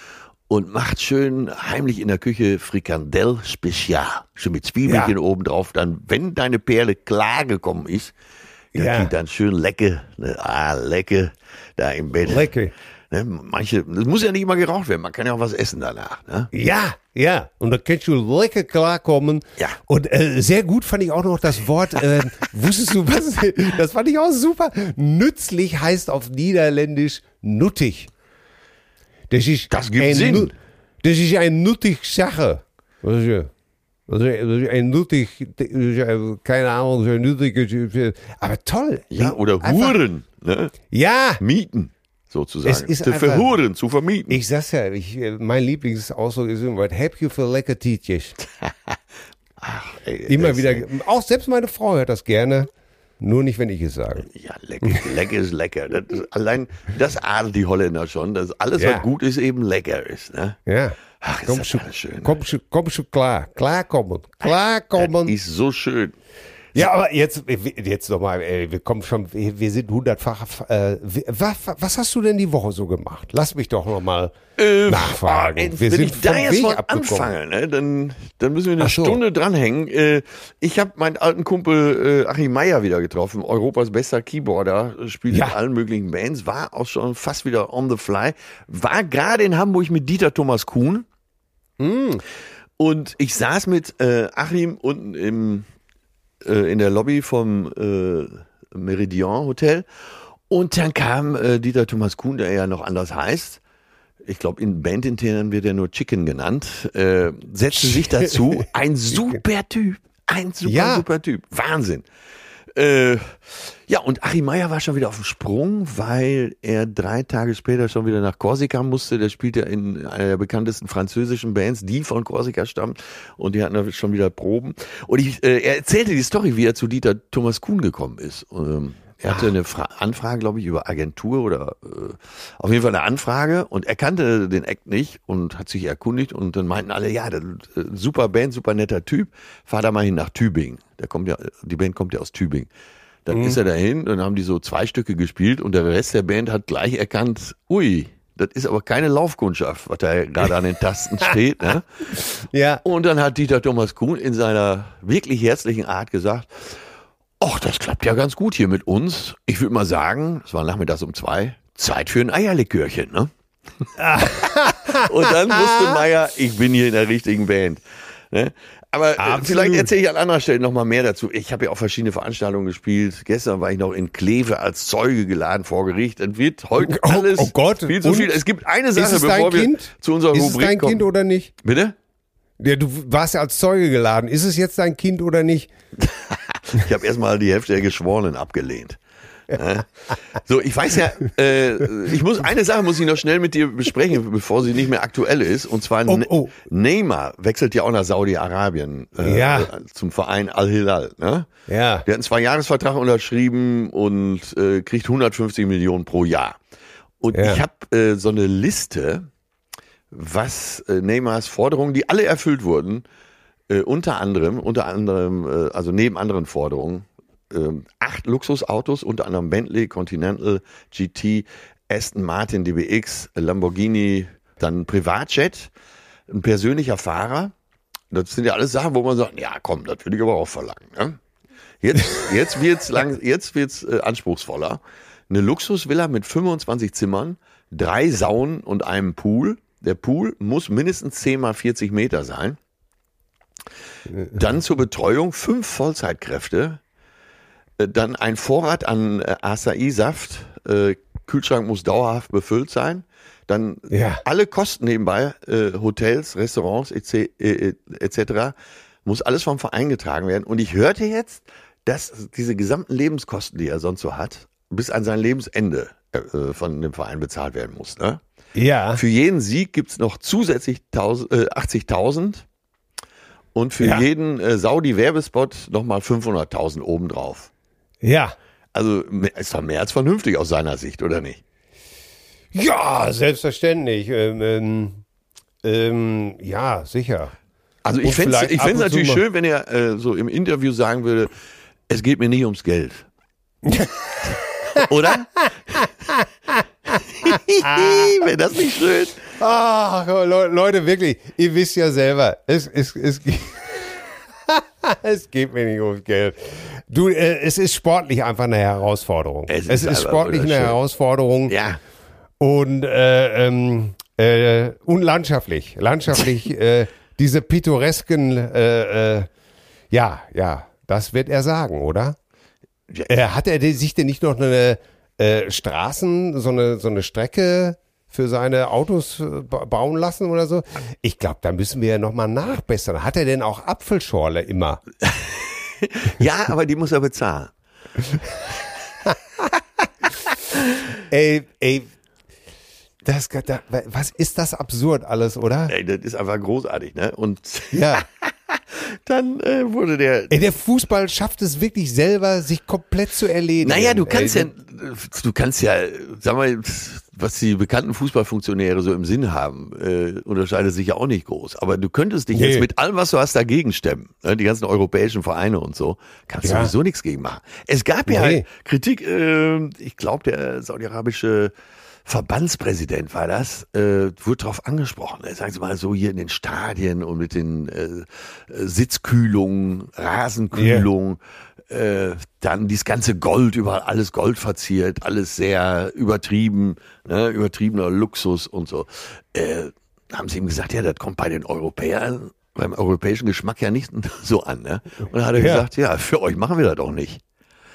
und macht schön heimlich in der Küche Frikandel Spezial. Schon mit Zwiebelchen Ja. oben drauf. Dann, wenn deine Perle klar gekommen ist, dann Ja. dann schön lecker. Ne? Ah, lecker da im Bett. Lecker. Ne? Manche, das muss ja nicht immer geraucht werden. Man kann ja auch was essen danach. Ne? Ja, ja. Und da kannst du lecker klarkommen. Ja. Und äh, sehr gut fand ich auch noch das Wort, äh, wusstest du was? Das fand ich auch super. Nützlich heißt auf Niederländisch nuttig. Das ist Das gibt Sinn. Das ist eine nuttige Sache. Das ist, ja- das ist, ein nuttig, keine Ahnung, so ein aber toll. Ja, oder Huren. Ne? Ja, Mieten, sozusagen. Es ist zu einfach- verhuren, zu vermieten. Ich sag's ja, ich, äh, mein Lieblingsausdruck ist immer, was hab you für lecker Tietjes? Ey, Immer wieder, auch selbst meine Frau hört das gerne, nur nicht, wenn ich es sage. Ja, lecker, lecker ist lecker. Das ist, allein das adelt die Holländer schon, dass alles, Ja. was gut ist, eben lecker ist. Ne? Ja. Ach, ist komm das schon, schön. ne? komm schon, komm schon klar, klarkommen, Das klarkommen. ist so schön. Ja, aber jetzt, jetzt nochmal, wir kommen schon, wir sind hundertfach, äh, was, was hast du denn die Woche so gemacht? Lass mich doch nochmal nachfragen. Äh, wir wenn sind ich da jetzt Weg mal anfange, ne, dann, dann müssen wir eine so. Stunde dranhängen. Äh, ich habe meinen alten Kumpel äh, Achim Meyer wieder getroffen, Europas bester Keyboarder, spielt Ja. in allen möglichen Bands, war auch schon fast wieder on the fly, war gerade in Hamburg mit Dieter Thomas Kuhn. Mm. Und ich saß mit äh, Achim unten im, äh, in der Lobby vom äh, Meridian Hotel und dann kam äh, Dieter Thomas Kuhn, der ja noch anders heißt, ich glaube, in Bandintern wird er nur Chicken genannt, äh, setzte sich dazu. Ein super Typ. Ein super, Ja. super Typ. Wahnsinn. Äh, ja, und Achim Meyer war schon wieder auf dem Sprung, weil er drei Tage später schon wieder nach Korsika musste. Der spielte in einer der bekanntesten französischen Bands, die von Korsika stammt. Und die hatten schon wieder Proben. Und ich, äh, er erzählte die Story, wie er zu Dieter Thomas Kuhn gekommen ist. Ähm, er hatte eine Fra Anfrage, glaube ich, über Agentur oder äh, auf jeden Fall eine Anfrage und er kannte den Act nicht und hat sich erkundigt und dann meinten alle, ja, der, äh, super Band, super netter Typ, fahr da mal hin nach Tübingen. Der kommt ja, die Band kommt ja aus Tübingen. Dann ist er dahin, dann haben die so zwei Stücke gespielt und der Rest der Band hat gleich erkannt, ui, das ist aber keine Laufkundschaft, was da gerade an den Tasten steht. Ne? Ja. Und dann hat Dieter Thomas Kuhn in seiner wirklich herzlichen Art gesagt, ach, das klappt ja ganz gut hier mit uns. Ich würde mal sagen, es war nachmittags um zwei, Zeit für ein Eierlikörchen, ne? Und dann wusste Meier, ich bin hier in der richtigen Band. Ne? Aber äh, Absolut. vielleicht erzähle ich an anderer Stelle noch mal mehr dazu. Ich habe ja auch verschiedene Veranstaltungen gespielt. Gestern war ich noch in Kleve als Zeuge geladen vor Gericht. Dann wird heute Oh, alles oh Gott. viel zu Und? viel. Es gibt eine Sache, Ist es dein bevor wir Kind? zu unserer Ist es Rubrik dein kommen. Kind oder nicht? Bitte? Ja, du warst ja als Zeuge geladen. Ist es jetzt dein Kind oder nicht? Ich habe erstmal die Hälfte der Geschworenen abgelehnt. So, ich weiß ja, äh, ich muss eine Sache muss ich noch schnell mit dir besprechen, bevor sie nicht mehr aktuell ist. Und zwar Oh, Ne- oh. Neymar wechselt ja auch nach Saudi-Arabien äh, Ja. zum Verein Al-Hilal. Ne? Ja. Der hat einen Zwei-Jahres-Vertrag unterschrieben und äh, kriegt 150 Millionen pro Jahr. Und Ja. ich habe äh, so eine Liste, was äh, Neymars Forderungen, die alle erfüllt wurden, äh, unter anderem, unter anderem, äh, also neben anderen Forderungen, ähm, acht Luxusautos, unter anderem Bentley, Continental, GT, Aston Martin, DBX, Lamborghini, dann ein Privatjet, ein persönlicher Fahrer. Das sind ja alles Sachen, wo man sagt, ja komm, das will ich aber auch verlangen. Ne? Jetzt, jetzt wird's lang, jetzt wird's äh, anspruchsvoller. Eine Luxusvilla mit 25 Zimmern, drei Saunen und einem Pool. Der Pool muss mindestens 10 mal 40 Meter sein. Dann zur Betreuung fünf Vollzeitkräfte. Äh, Dann ein Vorrat an äh, Acai-Saft. Äh, Kühlschrank muss dauerhaft befüllt sein. Dann Ja. alle Kosten nebenbei, Hotels, Restaurants etc. Muss alles vom Verein getragen werden. Und ich hörte jetzt, dass diese gesamten Lebenskosten, die er sonst so hat, bis an sein Lebensende von dem Verein bezahlt werden muss. Ne? Ja. Für jeden Sieg gibt's noch zusätzlich 1000, äh, 80.000 und für Ja. jeden äh, Saudi-Werbespot nochmal 500.000 obendrauf. Ja. Also ist doch mehr als vernünftig aus seiner Sicht, oder nicht? Ja, selbstverständlich. Ähm, ähm, ähm, ja, sicher. Also ich fände es natürlich mal- schön, wenn er äh, so im Interview sagen würde, es geht mir nicht ums Geld. Oder? Wäre das nicht schön? Ach, Le Leute, wirklich, ihr wisst ja selber, es, es, es, geht- es geht mir nicht ums Geld. Du, äh, es ist sportlich einfach eine Herausforderung. Es Es ist ist, einfach sportlich eine. Herausforderung Ja. und, äh, ähm, äh, und landschaftlich. Landschaftlich, äh, diese pittoresken, äh, äh, ja, ja, das wird er sagen, oder? Äh, hat er sich denn nicht noch eine äh, Straßen, so eine, so eine Strecke für seine Autos äh, ba- bauen lassen oder so? Ich glaube, da müssen wir ja nochmal nachbessern. Hat er denn auch Apfelschorle immer? ja, aber die muss er bezahlen. Ey, ey, das, da, was ist das absurd alles, oder? Ey, das ist einfach großartig, ne? Und Ja. dann äh, wurde der. Ey, der Fußball schafft es wirklich selber, sich komplett zu erledigen. Naja, du kannst Ey, ja, du kannst ja, sag mal, was die bekannten Fußballfunktionäre so im Sinn haben, äh, unterscheidet sich ja auch nicht groß. Aber du könntest dich Nee. jetzt mit allem, was du hast, dagegen stemmen. Ne? Die ganzen europäischen Vereine und so, kannst du Ja. sowieso nichts gegen machen. Es gab ja Nee. Kritik, äh, ich glaube, der saudi-arabische Verbandspräsident war das, äh, wurde darauf angesprochen. Äh, Sagen Sie mal so hier in den Stadien und mit den äh, Sitzkühlungen, Rasenkühlung, äh, dann dieses ganze Gold, überall alles Gold verziert, alles sehr übertrieben, ne, übertriebener Luxus und so. Äh, haben sie ihm gesagt, ja, das kommt bei den Europäern, beim europäischen Geschmack ja nicht so an. Ne? Und dann hat er Ja. gesagt, ja, für euch machen wir das auch nicht.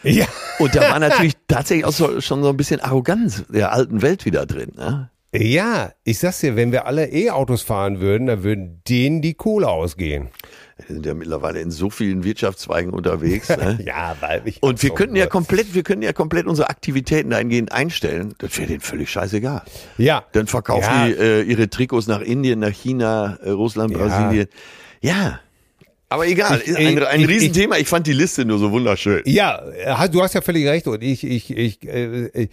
Ja. Und da war natürlich tatsächlich auch so, schon so ein bisschen Arroganz der alten Welt wieder drin. Ne? Ja, ich sag's dir, wenn wir alle E-Autos fahren würden, dann würden denen die Kohle ausgehen. Wir sind ja mittlerweile in so vielen Wirtschaftszweigen unterwegs. Ne? Ja, weil ich. Und wir könnten ja komplett, wir können ja komplett unsere Aktivitäten dahingehend einstellen. Das wäre denen völlig scheißegal. Ja. Dann verkaufen Ja. die äh, ihre Trikot nach Indien, nach China, äh, Russland, Ja. Brasilien. Ja. Aber egal, Ich- ein, ein ich- Riesenthema. Ich fand die Liste nur so wunderschön. Ja, du hast ja völlig recht. Und ich, ich, ich, äh, äh,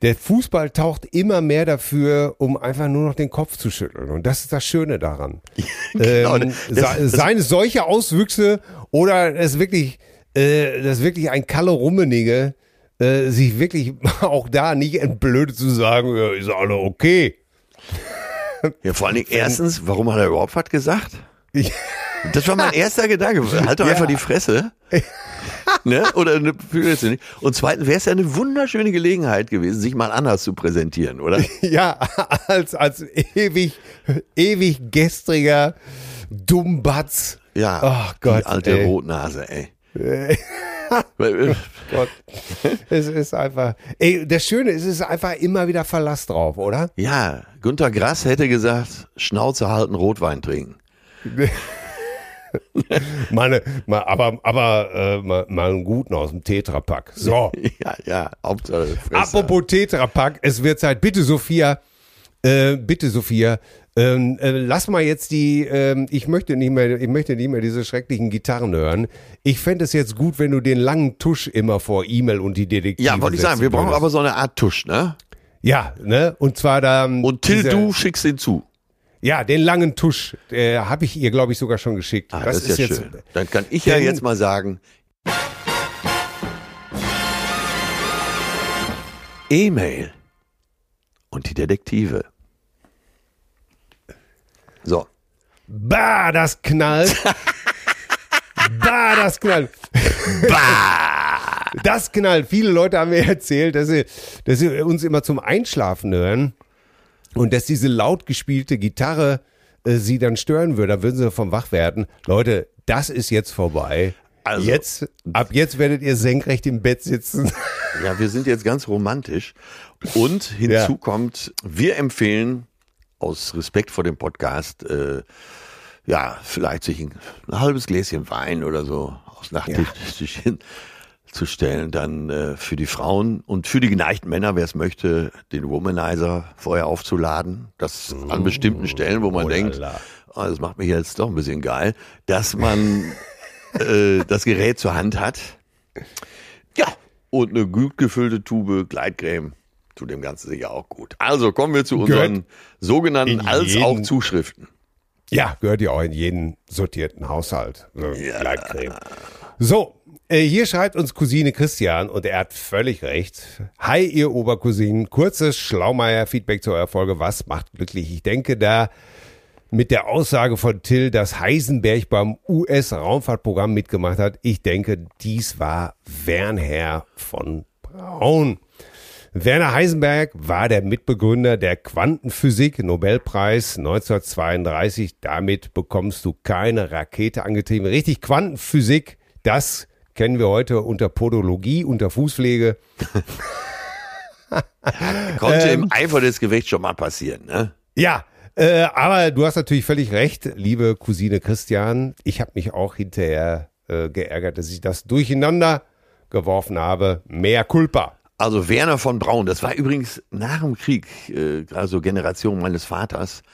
der Fußball taucht immer mehr dafür, um einfach nur noch den Kopf zu schütteln. Und das ist das Schöne daran. Genau, ähm, das- das- seien es solche Auswüchse oder es wirklich, äh, das wirklich ein Kalle Rummenige, äh, sich wirklich auch da nicht entblödet zu sagen, ja, ist alle okay. Ja, vor allen Dingen erstens, warum hat er überhaupt was gesagt? Ich, Das war mein erster Gedanke. Halt doch Ja. einfach die Fresse. ne? Oder ne, nicht? Und zweitens wäre es ja eine wunderschöne Gelegenheit gewesen, sich mal anders zu präsentieren, oder? ja, als, als ewig, ewig gestriger Dummbatz. Ja. Ach Gott, Die alte ey. Rotnase, ey. Äh, Gott. es ist einfach. Ey, das Schöne ist, es ist einfach immer wieder Verlass drauf, oder? ja, Günter Grass hätte gesagt, Schnauze halten, Rotwein trinken. Meine, mal, aber aber äh, mal, mal einen guten aus dem Tetrapack. So. Ja, ja, Hauptsache. Apropos Tetrapack, es wird Zeit. Bitte, Sophia, äh, bitte, Sophia, ähm, äh, lass mal jetzt die, ähm, ich möchte nicht mehr, ich möchte nicht mehr diese schrecklichen Gitarren hören. Ich fände es jetzt gut, wenn du den langen Tusch immer vor E-Mail und die Detektive Ja, wollte ich sagen, wir brauchen aber so eine Art Tusch, ne? Ja, ne? Und zwar da. Und Till, du schickst den zu. Ja, den langen Tusch, äh, habe ich ihr, glaube ich, sogar schon geschickt. Ah, das, ist ja jetzt, schön. Dann kann ich ja jetzt mal sagen, E-Mail und die Detektive. So. Bah, das knallt. bah, das knallt. Bah! Das knallt. Viele Leute haben mir erzählt, dass sie, dass sie uns immer zum Einschlafen hören und dass diese laut gespielte Gitarre äh, sie dann stören würde. Da würden sie vom wach werden. Leute, das ist jetzt vorbei. Also- jetzt, ab jetzt werdet ihr senkrecht im Bett sitzen. Ja, wir sind jetzt ganz romantisch. Und hinzu Ja. kommt, wir empfehlen aus Respekt vor dem Podcast, äh, ja, vielleicht sich ein, ein halbes Gläschen Wein oder so aus Nachttischchen zu stellen. Dann äh, für die Frauen und für die geneigten Männer, wer es möchte, den Womanizer vorher aufzuladen. Das an bestimmten Stellen, wo man Oh denkt, oh, das macht mich jetzt doch ein bisschen geil, dass man äh, das Gerät zur Hand hat. Ja, und eine gut gefüllte Tube Gleitcreme tut dem Ganzen sicher auch gut. Also kommen wir zu Gehört unseren sogenannten in als auch Zuschriften. Ja, gehört ja auch in jeden sortierten Haushalt. So, Gleitcreme. So, hier schreibt uns Cousine Christian und er hat völlig recht. Hi, ihr Obercousinen. Kurzes Schlaumeier-Feedback zu eurer Folge. Was macht glücklich? Ich denke da mit der Aussage von Till, dass Heisenberg beim US-Raumfahrtprogramm mitgemacht hat. Ich denke, dies war Wernher von Braun. Werner Heisenberg war der Mitbegründer der Quantenphysik, Nobelpreis 1932. Damit bekommst du keine Rakete angetrieben. Richtig, Quantenphysik, das kennen wir heute unter Podologie, unter Fußpflege. Konnte Ähm. im Eifer des Gefechts schon mal passieren, ne? Ja, äh, aber du hast natürlich völlig recht, liebe Cousine Christian. Ich habe mich auch hinterher äh, geärgert, dass ich das durcheinander geworfen habe. Mehr Culpa. Also Werner von Braun, das war übrigens nach dem Krieg, äh, gerade so Generation meines Vaters,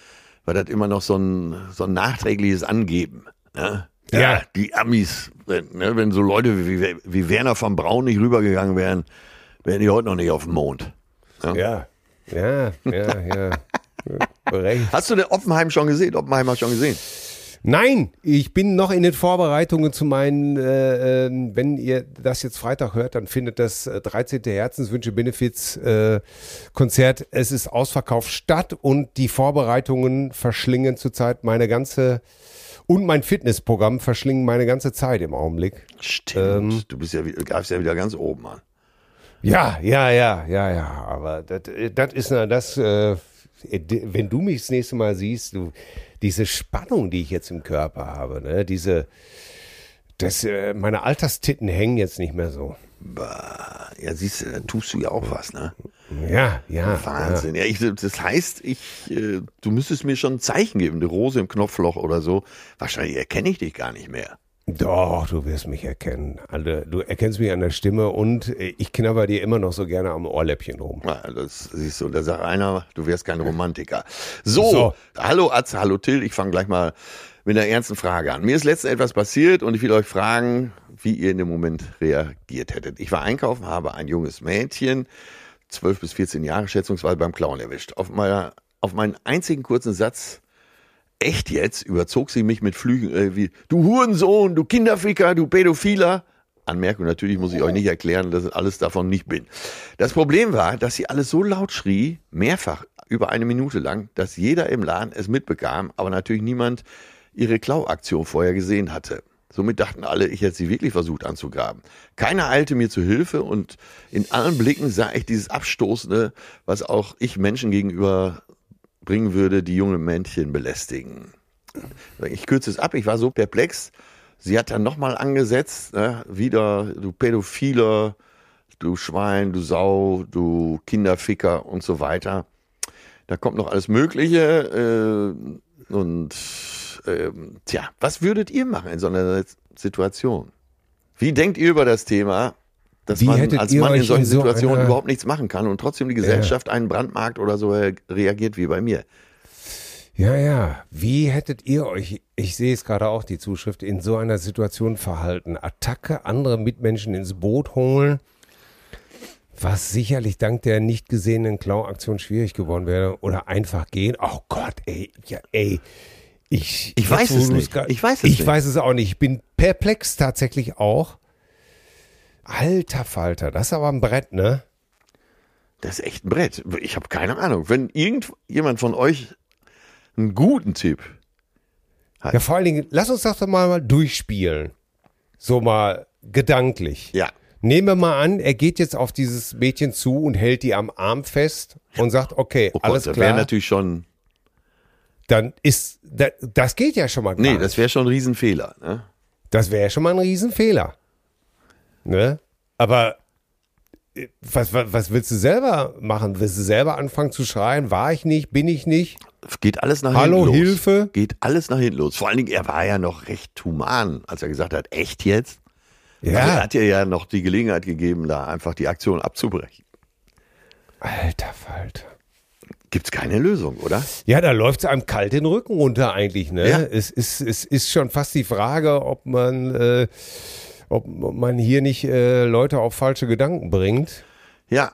war das immer noch so ein, so ein nachträgliches Angeben. Ne? Ja. Die Amis, ne, wenn so Leute wie, wie Werner von Braun nicht rübergegangen wären, wären die heute noch nicht auf dem Mond. Ja, ja, ja, ja. Recht. Hast du den Oppenheim schon gesehen? Oppenheimer schon gesehen? Nein, ich bin noch in den Vorbereitungen zu meinen, äh, äh, wenn ihr das jetzt Freitag hört, dann findet das äh, 13. Herzenswünsche Benefits äh, Konzert, es ist ausverkauft statt und die Vorbereitungen verschlingen zurzeit meine ganze und mein Fitnessprogramm verschlingen meine ganze Zeit im Augenblick. Stimmt. Ähm. du bist ja, greifst ja wieder ganz oben an. Ja, ja, ja, ja, ja, aber das das ist na das, äh, wenn du mich das nächste Mal siehst, du, diese Spannung, die ich jetzt im Körper habe, ne, diese, das, äh, meine Alterstitten hängen jetzt nicht mehr so. Ja, siehst du, da tust du ja auch was, ne? Ja, ja. Wahnsinn. Ja. ich, das heißt, ich, äh, du müsstest mir schon ein Zeichen geben, eine Rose im Knopfloch oder so. Wahrscheinlich erkenne ich dich gar nicht mehr. Doch, du wirst mich erkennen. Alle, du erkennst mich an der Stimme und äh, ich knabber dir immer noch so gerne am Ohrläppchen rum. Ja, das siehst du, da sagt einer, du wärst kein Romantiker. So, So. hallo Atze, hallo Till, ich fange gleich mal mit einer ernsten Frage an. Mir ist letztens etwas passiert und ich will euch fragen, wie ihr in dem Moment reagiert hättet. Ich war einkaufen, habe ein junges Mädchen, 12 bis 14 Jahre schätzungsweise beim Klauen erwischt. Auf, meiner, auf meinen einzigen kurzen Satz, echt jetzt, überzog sie mich mit Flügen äh, wie, du Hurensohn, du Kinderficker, du Pädophiler. Anmerkung, natürlich muss ich euch nicht erklären, dass ich alles davon nicht bin. Das Problem war, dass sie alles so laut schrie, mehrfach, über eine Minute lang, dass jeder im Laden es mitbekam, aber natürlich niemand ihre Klauaktion vorher gesehen hatte. Somit dachten alle, ich hätte sie wirklich versucht anzugraben. Keiner eilte mir zu Hilfe und in allen Blicken sah ich dieses Abstoßende, was auch ich Menschen gegenüber bringen würde, die junge Männchen belästigen. Ich kürze es ab, ich war so perplex. Sie hat dann nochmal angesetzt, ne? wieder, du Pädophiler, du Schwein, du Sau, du Kinderficker und so weiter. Da kommt noch alles Mögliche. Äh, und ähm, tja, was würdet ihr machen in so einer Situation? Wie denkt ihr über das Thema, dass Wie man als Mann in solchen in so Situationen einer- überhaupt nichts machen kann und trotzdem die Gesellschaft einen Brandmarkt oder so reagiert wie bei mir? Ja, ja. Wie hättet ihr euch, ich sehe es gerade auch, die Zuschrift, in so einer Situation verhalten? Attacke, andere Mitmenschen ins Boot holen, was sicherlich dank der nicht gesehenen Klauaktion schwierig geworden wäre, oder einfach gehen. Oh Gott, ey, ja, ey. Ich, Ich weiß es nicht. grad- Ich weiß es ich nicht. weiß es auch nicht. Ich bin perplex tatsächlich auch. Alter Falter, das ist aber ein Brett, ne? Das ist echt ein Brett. Ich habe keine Ahnung. Wenn irgendjemand von euch einen guten Tipp Ja, vor allen Dingen, lass uns das doch mal, mal durchspielen. So mal gedanklich. Ja. Nehmen wir mal an, er geht jetzt auf dieses Mädchen zu und hält die am Arm fest und sagt, okay, Oh Gott, alles das wäre klar, natürlich schon. Dann ist, da- das geht ja schon mal gar Nee, das wäre schon ein Riesenfehler. Ne? Das wäre schon mal ein Riesenfehler. Ne? Aber äh, was, was, was willst du selber machen? Willst du selber anfangen zu schreien? War ich nicht? Bin ich nicht? Geht alles nach Hallo, hinten los. Hilfe? Geht alles nach hinten los. Vor allen Dingen, er war ja noch recht human, als er gesagt hat, echt jetzt? Ja. Also er hat dir ja noch die Gelegenheit gegeben, da einfach die Aktion abzubrechen. Alter Falter. Gibt's keine Lösung, oder? Ja, da läuft es einem kalt den Rücken runter eigentlich. Ne? Ja. Es, ist, es ist schon fast die Frage, ob man, äh, ob man hier nicht äh, Leute auf falsche Gedanken bringt. Ja.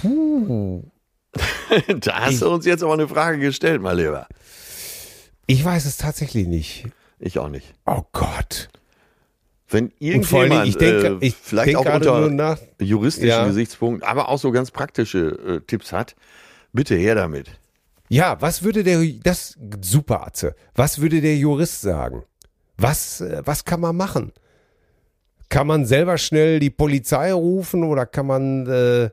Puh. da hast du uns jetzt aber eine Frage gestellt, mein Lieber. Ich weiß es tatsächlich nicht. Ich auch nicht. Oh Gott. Wenn irgendjemand, ich denke, äh, ich vielleicht denk auch unter juristischen Ja. Gesichtspunkten, aber auch so ganz praktische äh, Tipps hat, bitte her damit. Ja, was würde der, das, super Atze, was würde der Jurist sagen? Was, äh, was kann man machen? Kann man selber schnell die Polizei rufen oder kann man, äh,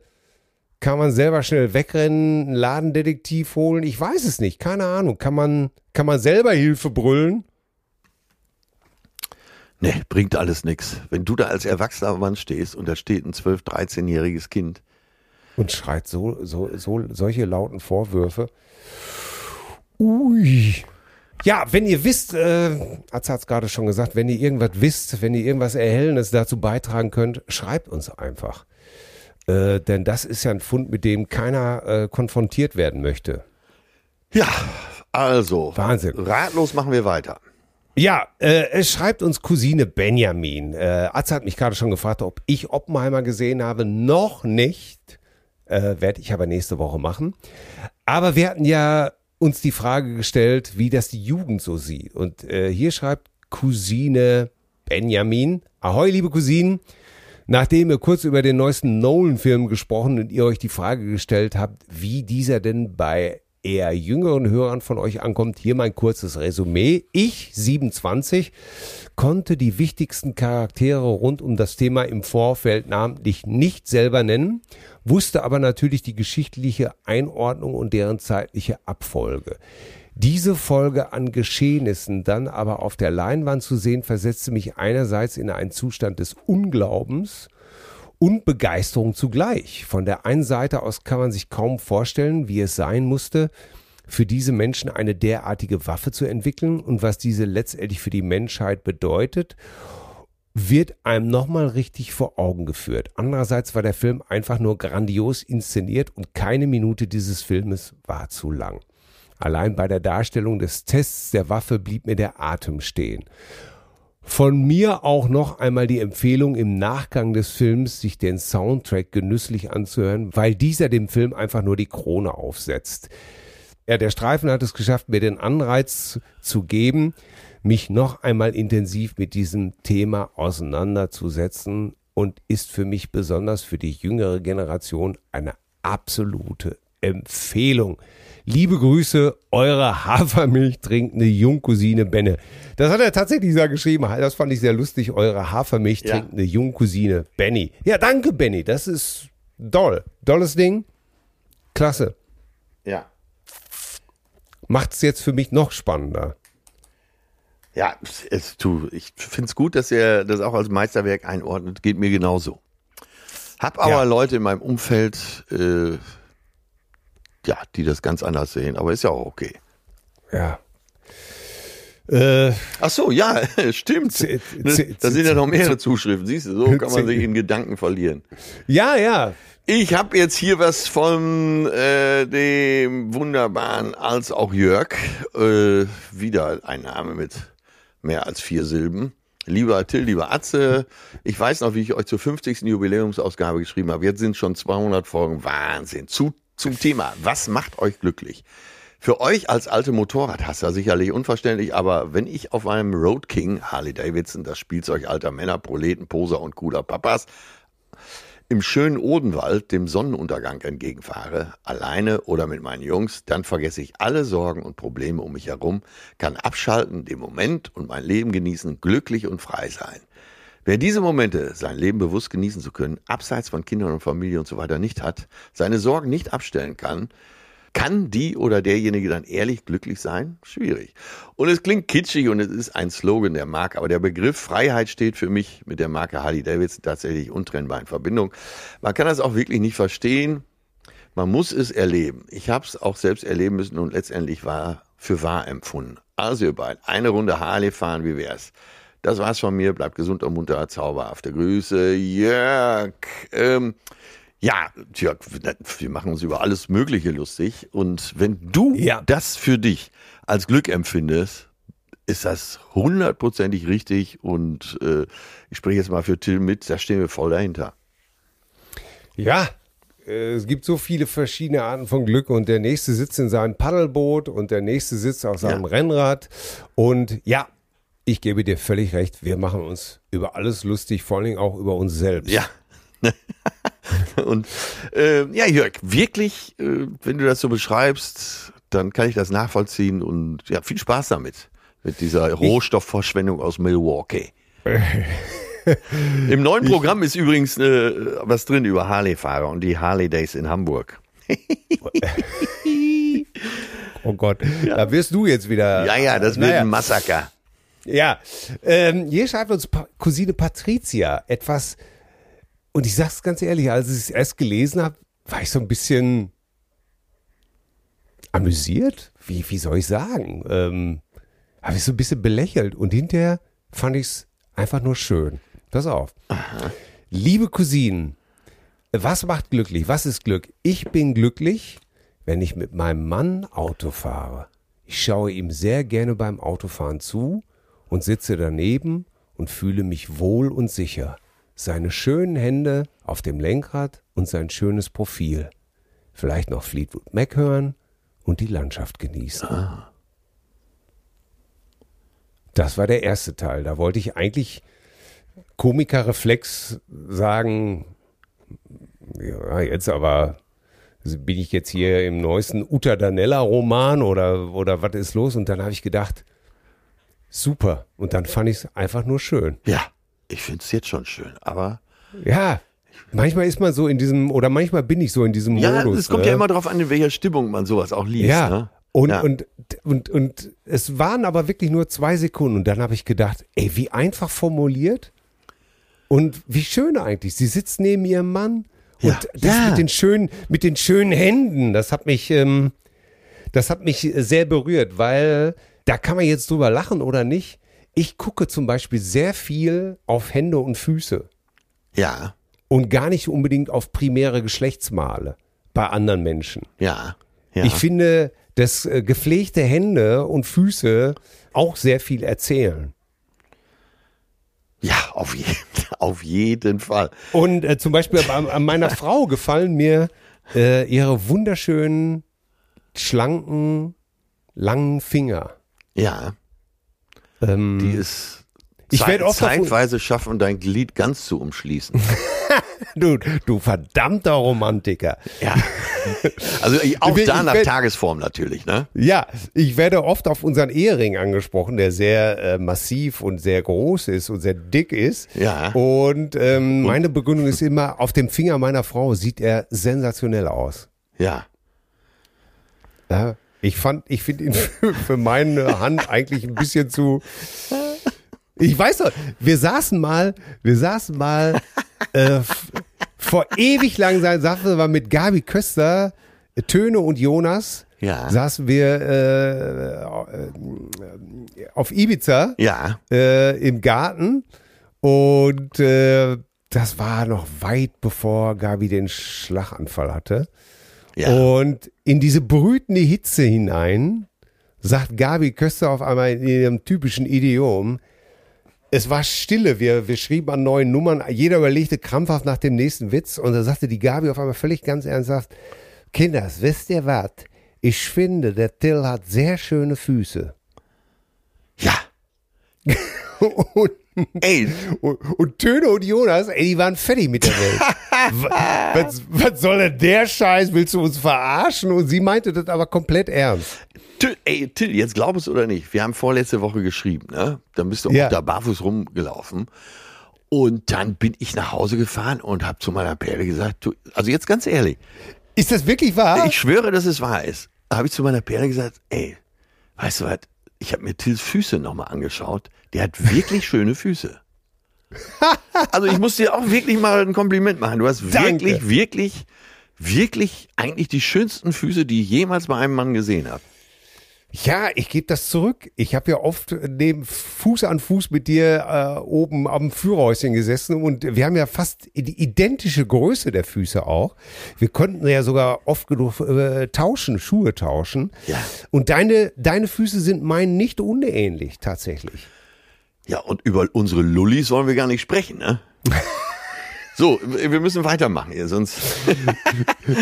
kann man selber schnell wegrennen, einen Ladendetektiv holen? Ich weiß es nicht, keine Ahnung. Kann man, kann man selber Hilfe brüllen? Nee, bringt alles nix. Wenn du da als erwachsener Mann stehst und da steht ein 12-, 13-jähriges Kind, Und schreit so, so, so, solche lauten Vorwürfe. Ui. Ja, wenn ihr wisst, äh, Atze hat es gerade schon gesagt, wenn ihr irgendwas wisst, wenn ihr irgendwas Erhellendes dazu beitragen könnt, schreibt uns einfach. Äh, denn das ist ja ein Fund, mit dem keiner äh, konfrontiert werden möchte. Ja, also. Wahnsinn. Ratlos machen wir weiter. Ja, äh, es schreibt uns Cousine Benjamin. Äh, Atze hat mich gerade schon gefragt, ob ich Oppenheimer gesehen habe. Noch nicht. Äh, Werde ich aber nächste Woche machen. Aber wir hatten ja uns die Frage gestellt, wie das die Jugend so sieht. Und äh, hier schreibt Cousine Benjamin. Ahoi, liebe Cousinen. Nachdem ihr kurz über den neuesten Nolan-Film gesprochen und ihr euch die Frage gestellt habt, wie dieser denn bei eher jüngeren Hörern von euch ankommt, hier mein kurzes Resümee. Ich, 27, konnte die wichtigsten Charaktere rund um das Thema im Vorfeld namentlich nicht selber nennen, wusste aber natürlich die geschichtliche Einordnung und deren zeitliche Abfolge. Diese Folge an Geschehnissen dann aber auf der Leinwand zu sehen, versetzte mich einerseits in einen Zustand des Unglaubens und Begeisterung zugleich. Von der einen Seite aus kann man sich kaum vorstellen, wie es sein musste, für diese Menschen eine derartige Waffe zu entwickeln und was diese letztendlich für die Menschheit bedeutet, wird einem nochmal richtig vor Augen geführt. Andererseits war der Film einfach nur grandios inszeniert und keine Minute dieses Filmes war zu lang. Allein bei der Darstellung des Tests der Waffe blieb mir der Atem stehen. Von mir auch noch einmal die Empfehlung im Nachgang des Films, sich den Soundtrack genüsslich anzuhören, weil dieser dem Film einfach nur die Krone aufsetzt. Ja, der Streifen hat es geschafft, mir den Anreiz zu geben, mich noch einmal intensiv mit diesem Thema auseinanderzusetzen und ist für mich besonders für die jüngere Generation eine absolute Empfehlung. Liebe Grüße, eure Hafermilch trinkende Jungcousine Benne. Das hat er tatsächlich da geschrieben. Das fand ich sehr lustig. Eure Hafermilch Ja. trinkende Jungcousine Benny. Ja, danke, Benny. Das ist doll. Dolles Ding. Klasse. Ja. Macht's jetzt für mich noch spannender. Ja, es, du, ich finde es gut, dass er das auch als Meisterwerk einordnet. Geht mir genauso. Hab aber Ja. Leute in meinem Umfeld, äh, ja, die das ganz anders sehen. Aber ist ja auch okay. Ja. Äh, Ach so, ja, stimmt. Z- z- Da sind ja noch mehrere Zuschriften. Siehst du, so kann man sich in Gedanken verlieren. ja, ja. Ich habe jetzt hier was von äh, dem wunderbaren als auch Jörg. Äh, wieder ein Name mit mehr als vier Silben. Lieber Till, lieber Atze, ich weiß noch, wie ich euch zur 50. Jubiläumsausgabe geschrieben habe. Jetzt sind schon 200 Folgen. Wahnsinn. Zu, zum Thema, was macht euch glücklich? Für euch als alte Motorradhasser sicherlich unverständlich, aber wenn ich auf einem Road King Harley Davidson, das Spielzeug alter Männer, Proleten, Poser und cooler Papas, im schönen Odenwald dem Sonnenuntergang entgegenfahre, alleine oder mit meinen Jungs, dann vergesse ich alle Sorgen und Probleme um mich herum, kann abschalten, den Moment und mein Leben genießen, glücklich und frei sein. Wer diese Momente, sein Leben bewusst genießen zu können, abseits von Kindern und Familie und so weiter nicht hat, seine Sorgen nicht abstellen kann, kann die oder derjenige dann ehrlich glücklich sein? Schwierig. Und es klingt kitschig und es ist ein Slogan der Marke, aber der Begriff Freiheit steht für mich mit der Marke Harley Davidson tatsächlich untrennbar in Verbindung. Man kann das auch wirklich nicht verstehen. Man muss es erleben. Ich habe es auch selbst erleben müssen und letztendlich war für wahr empfunden. Also ihr beiden, eine Runde Harley fahren, wie wär's? Das war's von mir. Bleibt gesund und munter. Zauberhafte Grüße. Jörg. Ähm, ja, Jörg, wir machen uns über alles Mögliche lustig. Und wenn du Ja. das für dich als Glück empfindest, ist das hundertprozentig richtig. Und äh, ich spreche jetzt mal für Till mit, da stehen wir voll dahinter. Ja, äh, es gibt so viele verschiedene Arten von Glück und der nächste sitzt in seinem Paddelboot und der nächste sitzt auf seinem Ja. Rennrad und ja, ich gebe dir völlig recht, wir machen uns über alles lustig, vor allen Dingen auch über uns selbst. Ja. Und äh, ja, Jörg, wirklich, äh, wenn du das so beschreibst, dann kann ich das nachvollziehen und ja, viel Spaß damit. Mit dieser Rohstoffverschwendung aus Milwaukee. Im neuen Programm ist übrigens äh, was drin über Harley-Fahrer und die Harley Days in Hamburg. Oh Gott, da wirst du jetzt wieder. Ja, ja, das wird Naja. ein Massaker. Ja, ähm, hier schreibt uns pa Cousine Patricia etwas, und ich sag's ganz ehrlich, als ich es erst gelesen habe, war ich so ein bisschen amüsiert. Wie, wie soll ich sagen? Ähm, habe ich so ein bisschen belächelt und hinterher fand ich's einfach nur schön. Pass auf. Liebe Cousinen, was macht glücklich? Was ist Glück? Ich bin glücklich, wenn ich mit meinem Mann Auto fahre. Ich schaue ihm sehr gerne beim Autofahren zu und sitze daneben und fühle mich wohl und sicher. Seine schönen Hände auf dem Lenkrad und sein schönes Profil. Vielleicht noch Fleetwood Mac hören und die Landschaft genießen. Das war der erste Teil. Da wollte ich eigentlich Komikerreflex sagen, ja, jetzt aber bin ich jetzt hier im neuesten Uta Danella Roman oder, oder was ist los? Und dann habe ich gedacht, super. Und dann fand ich es einfach nur schön. Ja, ich finde es jetzt schon schön, aber Ja, manchmal ist man so in diesem, oder manchmal bin ich so in diesem ja, Modus. es kommt ne? ja immer darauf an, in welcher Stimmung man sowas auch liest. Ja. Ne? Und, Ja. Und, und, und es waren aber wirklich nur zwei Sekunden. Und dann habe ich gedacht, ey, wie einfach formuliert und wie schön eigentlich. Sie sitzt neben ihrem Mann und Ja. das Ja. mit den schönen, mit den schönen Händen, das hat mich, ähm, das hat mich sehr berührt, weil da kann man jetzt drüber lachen oder nicht. Ich gucke zum Beispiel sehr viel auf Hände und Füße ja, und gar nicht unbedingt auf primäre Geschlechtsmale bei anderen Menschen. ja, ja. Ich finde, dass äh, gepflegte Hände und Füße auch sehr viel erzählen. ja, auf jeden, auf jeden Fall. Und äh, zum Beispiel an, an meiner Frau gefallen mir äh, ihre wunderschönen, schlanken, langen Finger. Ja, Ähm, die ist Ich zeit- werd oft zeitweise schaffen, dein Glied ganz zu umschließen. du, du verdammter Romantiker. ja. Also ich, auch Ich- da nach werd- Tagesform natürlich, ne? Ja, ich werde oft auf unseren Ehering angesprochen, der sehr äh, massiv und sehr groß ist und sehr dick ist. Ja. Und ähm, meine Begründung ist immer, auf dem Finger meiner Frau sieht er sensationell aus. Ja. Ja, ich fand, ich finde ihn für, für meine Hand eigentlich ein bisschen zu. Ich weiß doch, wir saßen mal, wir saßen mal äh, vor ewig lang, sa- saßen wir mit Gabi Köster, Töne und Jonas, Ja. saßen wir äh, äh, auf Ibiza Ja. äh, im Garten und äh, das war noch weit bevor Gabi den Schlaganfall hatte. Ja. Und in diese brütende Hitze hinein sagt Gabi Köster auf einmal in ihrem typischen Idiom, es war Stille, wir, wir schrieben an neuen Nummern, jeder überlegte krampfhaft nach dem nächsten Witz und da sagte die Gabi auf einmal völlig ganz ernsthaft, Kinders, wisst ihr was? Ich finde, der Till hat sehr schöne Füße. Ja. Und, Ey, und, und Töne und Jonas, ey, die waren fertig mit der Welt. Wa- was, was soll denn der Scheiß? Willst du uns verarschen? Und sie meinte das aber komplett ernst. Till, ey, Till, jetzt glaub es oder nicht, wir haben vorletzte Woche geschrieben, ne? Dann bist du Ja. auch da barfuß rumgelaufen. Und dann bin ich nach Hause gefahren und habe zu meiner Perle gesagt, du, also jetzt ganz ehrlich, Ist das wirklich wahr? ich schwöre, dass es wahr ist. Da habe ich zu meiner Perle gesagt, ey, weißt du was, ich habe mir Tills Füße nochmal angeschaut. Der hat wirklich schöne Füße. Also ich muss dir auch wirklich mal ein Kompliment machen. Du hast Danke. wirklich, wirklich, wirklich eigentlich die schönsten Füße, die ich jemals bei einem Mann gesehen habe. Ja, ich gebe das zurück. Ich habe ja oft neben Fuß an Fuß mit dir äh, oben am Führerhäuschen gesessen und wir haben ja fast die identische Größe der Füße auch. Wir konnten ja sogar oft genug äh, tauschen, Schuhe tauschen. Ja. Und deine, deine Füße sind meinen nicht unähnlich, tatsächlich. Ja, und über unsere Lullis wollen wir gar nicht sprechen, ne? So, wir müssen weitermachen hier, sonst.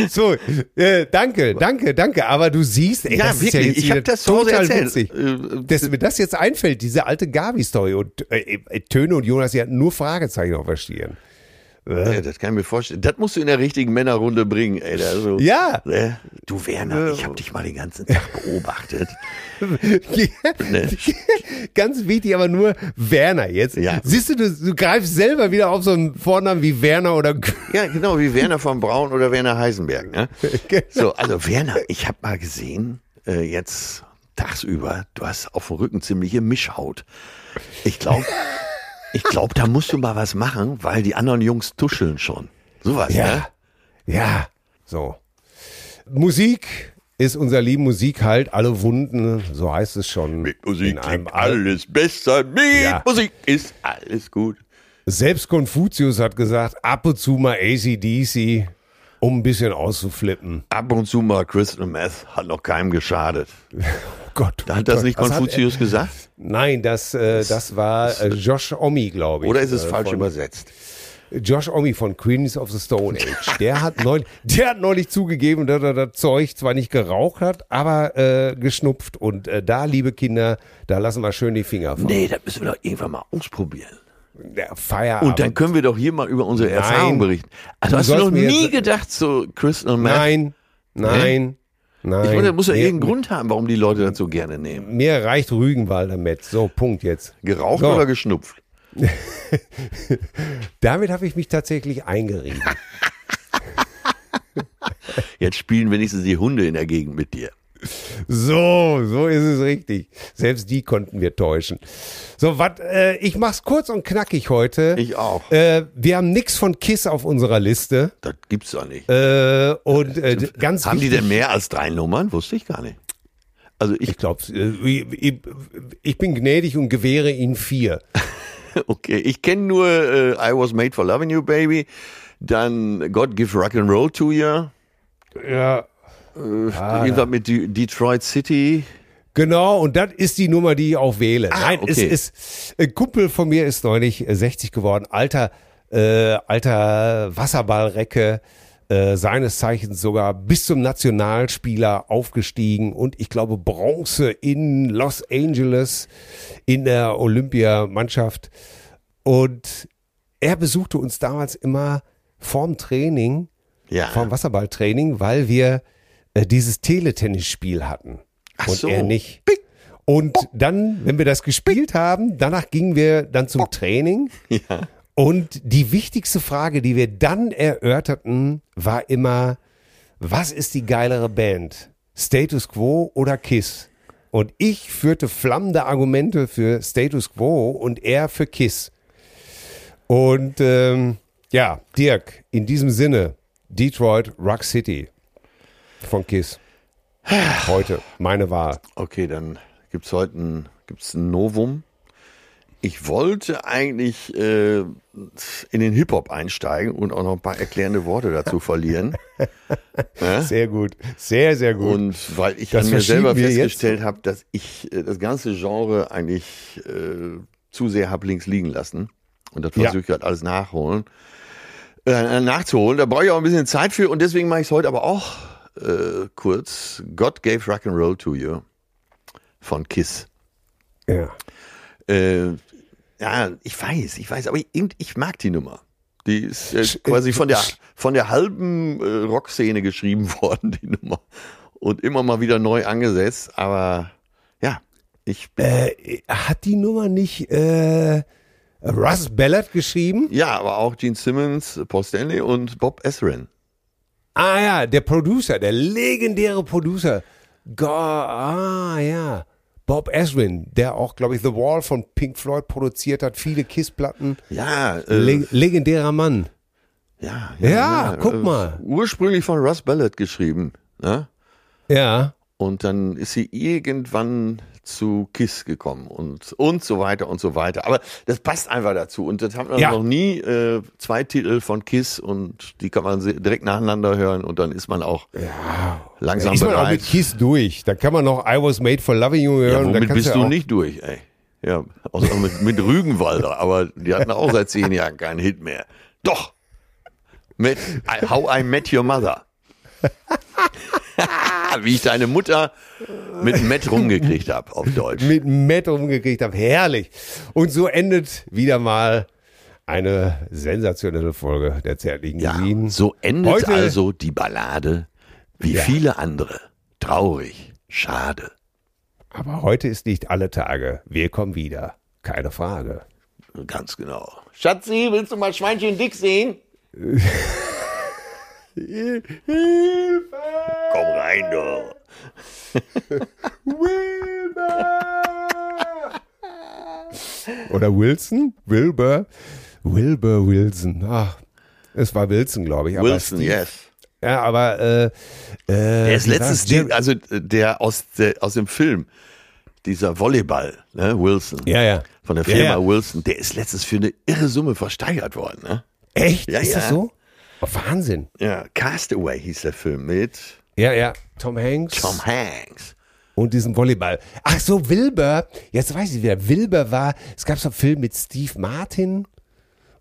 So, äh, danke, danke, danke. Aber du siehst, ey, Ja, das ist ja wirklich, jetzt ich hab das Hause total erzählt. witzig. Äh, dass mir das jetzt einfällt, diese alte Gabi-Story und äh, äh, Töne und Jonas, hatten nur Fragezeichen auf der Stirn. Ja, das kann ich mir vorstellen. Das musst du in der richtigen Männerrunde bringen, ey. Also, Ja. Ne? Du Werner, ich habe dich mal den ganzen Tag beobachtet. Ne? Ganz wichtig, aber nur Werner jetzt. Ja. Siehst du, du, du greifst selber wieder auf so einen Vornamen wie Werner oder Ja, genau, wie Werner von Braun oder Werner Heisenberg. Ne? Genau. So, also Werner, ich habe mal gesehen, äh, jetzt tagsüber, du hast auf dem Rücken ziemliche Mischhaut. Ich glaube, ich glaub, da musst du mal was machen, weil die anderen Jungs tuscheln schon. Sowas, Ja. ne? Ja. So. Musik ist unser Lieben Musik halt alle Wunden, so heißt es schon. Mit Musik klingt alles besser. Mit Ja. Musik ist alles gut. Selbst Konfuzius hat gesagt, ab und zu mal ACDC, um ein bisschen auszuflippen. Ab und zu mal Crystal Meth hat noch keinem geschadet. Gott. Da hat das nicht Konfuzius gesagt? Nein, das, äh, das war äh, Josh Omi, glaube ich. Oder ist es äh, falsch von, übersetzt? Josh Omi von Queens of the Stone Age. Der hat neulich, der hat neulich zugegeben, dass er das Zeug zwar nicht geraucht hat, aber äh, geschnupft. Und äh, da, liebe Kinder, da lassen wir schön die Finger von. Nee, das müssen wir doch irgendwann mal ausprobieren. Der Feierabend. Und dann können wir doch hier mal über unsere Erfahrungen berichten. Also Du hast du noch nie gedacht, so Crystal Meth? nein, nein, nein. Ich meine, das muss ja irgendeinen Grund haben, warum die Leute das so gerne nehmen. Mir reicht Rügenwalder mit. So, Punkt jetzt. Geraucht So. oder geschnupft? Damit habe ich mich tatsächlich eingerieben. Jetzt spielen wenigstens die Hunde in der Gegend mit dir. So, so ist es richtig. Selbst die konnten wir täuschen. So, was? Äh, ich mach's kurz und knackig heute. Ich auch. Äh, wir haben nix von Kiss auf unserer Liste. Das gibt's doch nicht. Äh, und äh, d- ganz haben die wichtig, denn mehr als drei Nummern? Wusste ich gar nicht. Also ich, Ich glaube, äh, ich, ich bin gnädig und gewähre ihnen vier. okay, ich kenne nur äh, I Was Made for Loving You, Baby. Dann God Give Rock and Roll to You. Ja. Irgendwas mit De Detroit City. Genau, und das ist die Nummer, die ich auch wähle. Ah, Nein, es okay. ist, ein Kumpel von mir ist neulich äh, 60 geworden, alter, äh, alter Wasserballrecke, äh, seines Zeichens sogar bis zum Nationalspieler aufgestiegen und ich glaube Bronze in Los Angeles in der Olympiamannschaft. Und er besuchte uns damals immer vorm Training, Ja. vorm Wasserballtraining, weil wir äh, dieses Teletennisspiel hatten. Ach und so. er nicht. Und dann, wenn wir das gespielt haben, danach gingen wir dann zum Training. Ja. Und die wichtigste Frage, die wir dann erörterten, war immer, was ist die geilere Band? Status Quo oder Kiss? Und ich führte flammende Argumente für Status Quo und er für Kiss. Und ähm, ja, Dirk, in diesem Sinne, Detroit Rock City von Kiss. Heute, meine Wahl. Okay, dann gibt's heute ein, gibt's ein Novum. Ich wollte eigentlich äh, in den Hip-Hop einsteigen und auch noch ein paar erklärende Worte dazu verlieren. Sehr gut, sehr, sehr gut. Und weil ich Das an mir selber festgestellt habe, dass ich äh, das ganze Genre eigentlich äh, zu sehr hab links liegen lassen. Und das Ja. versuche ich gerade alles nachholen. Äh, nachzuholen. Da brauche ich auch ein bisschen Zeit für und deswegen mache ich es heute aber auch äh, kurz. God gave rock and roll to you von Kiss. ja. Äh, ja, ich weiß, ich weiß, aber ich, ich mag die Nummer. Die ist äh, Sch- quasi äh, von der, von der halben äh, Rockszene geschrieben worden, die Nummer. Und immer mal wieder neu angesetzt, aber ja, ich Äh, hat die Nummer nicht äh, Russ Ballard geschrieben? ja, aber auch Gene Simmons, Paul Stanley und Bob Ezrin. Ah ja, der Producer, der legendäre Producer. Go ah ja. Bob Ezrin, der auch, glaube ich, The Wall von Pink Floyd produziert hat, viele Kiss-Platten. Ja, äh, Le legendärer Mann. ja, Ja, guck mal. Ursprünglich von Russ Ballard geschrieben. Ne? Ja. Und dann ist sie irgendwann zu Kiss gekommen und, und so weiter und so weiter. Aber das passt einfach dazu. Und das haben wir Ja. noch nie äh, zwei Titel von Kiss und die kann man direkt nacheinander hören und dann ist man auch langsam ist man auch bereit. mit Kiss durch. Da kann man noch I Was Made for Loving You hören. Ja, womit bist ja du nicht durch, ey? Ja, außer mit, mit Rügenwalder, aber die hatten auch seit zehn Jahren keinen Hit mehr. Doch! Mit How I Met Your Mother. Wie ich deine Mutter mit Matt rumgekriegt habe, auf Deutsch. mit Matt rumgekriegt habe. Herrlich. Und so endet wieder mal eine sensationelle Folge der zärtlichen Ja, Cousinen. so endet Heute- also die Ballade wie Ja. viele andere. Traurig, schade. Aber heute ist nicht alle Tage. Wir kommen wieder. Keine Frage. Ganz genau. Schatzi, willst du mal Schweinchen dick sehen? Komm rein, du. Oder Wilson? Wilbur? Wilbur Wilson. Ach, es war Wilson, glaube ich. Wilson, Steve- yes. Ja, aber äh, äh, Der ist letztens, die, also der aus, der aus dem Film, dieser Volleyball, ne, Wilson. ja, ja. Von der Ja, Firma ja. Wilson, der ist letztens für eine irre Summe versteigert worden, ne? Echt? Ja, ist ja. das so? Oh, Wahnsinn. Ja, Castaway hieß der Film mit Ja, ja. Tom Hanks. Tom Hanks. und diesem Volleyball. Ach so, Wilbur. Jetzt weiß ich wieder. Wilbur war, es gab so einen Film mit Steve Martin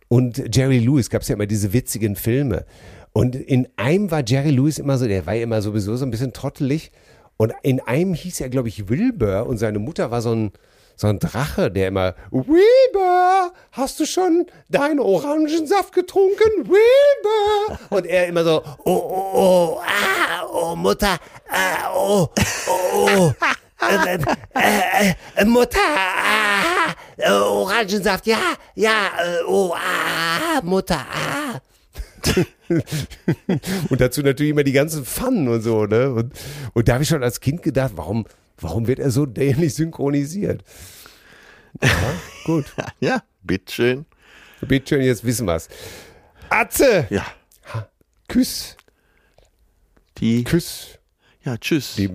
und Jerry Lewis. Gab es ja immer diese witzigen Filme. Und in einem war Jerry Lewis immer so, der war ja immer sowieso so ein bisschen trottelig. Und in einem hieß er, glaube ich, Wilbur und seine Mutter war so ein, so ein Drache, der immer, Wilbur, hast du schon deinen Orangensaft getrunken? Wilbur! Und er immer so, oh, oh, oh, ah, oh, Mutter, ah, oh, oh, oh. Äh, äh, äh, Mutter, ah, äh, Orangensaft, ja, ja, äh, oh, ah, Mutter, ah. und dazu natürlich immer die ganzen Pfannen und so, ne? Und, und da habe ich schon als Kind gedacht, warum, warum wird er so dämlich synchronisiert? Ja, gut. Ja, bitteschön. Bitte schön, jetzt wissen wir's. Atze! Ja, Küss, die, Küss. ja, tschüss. Die,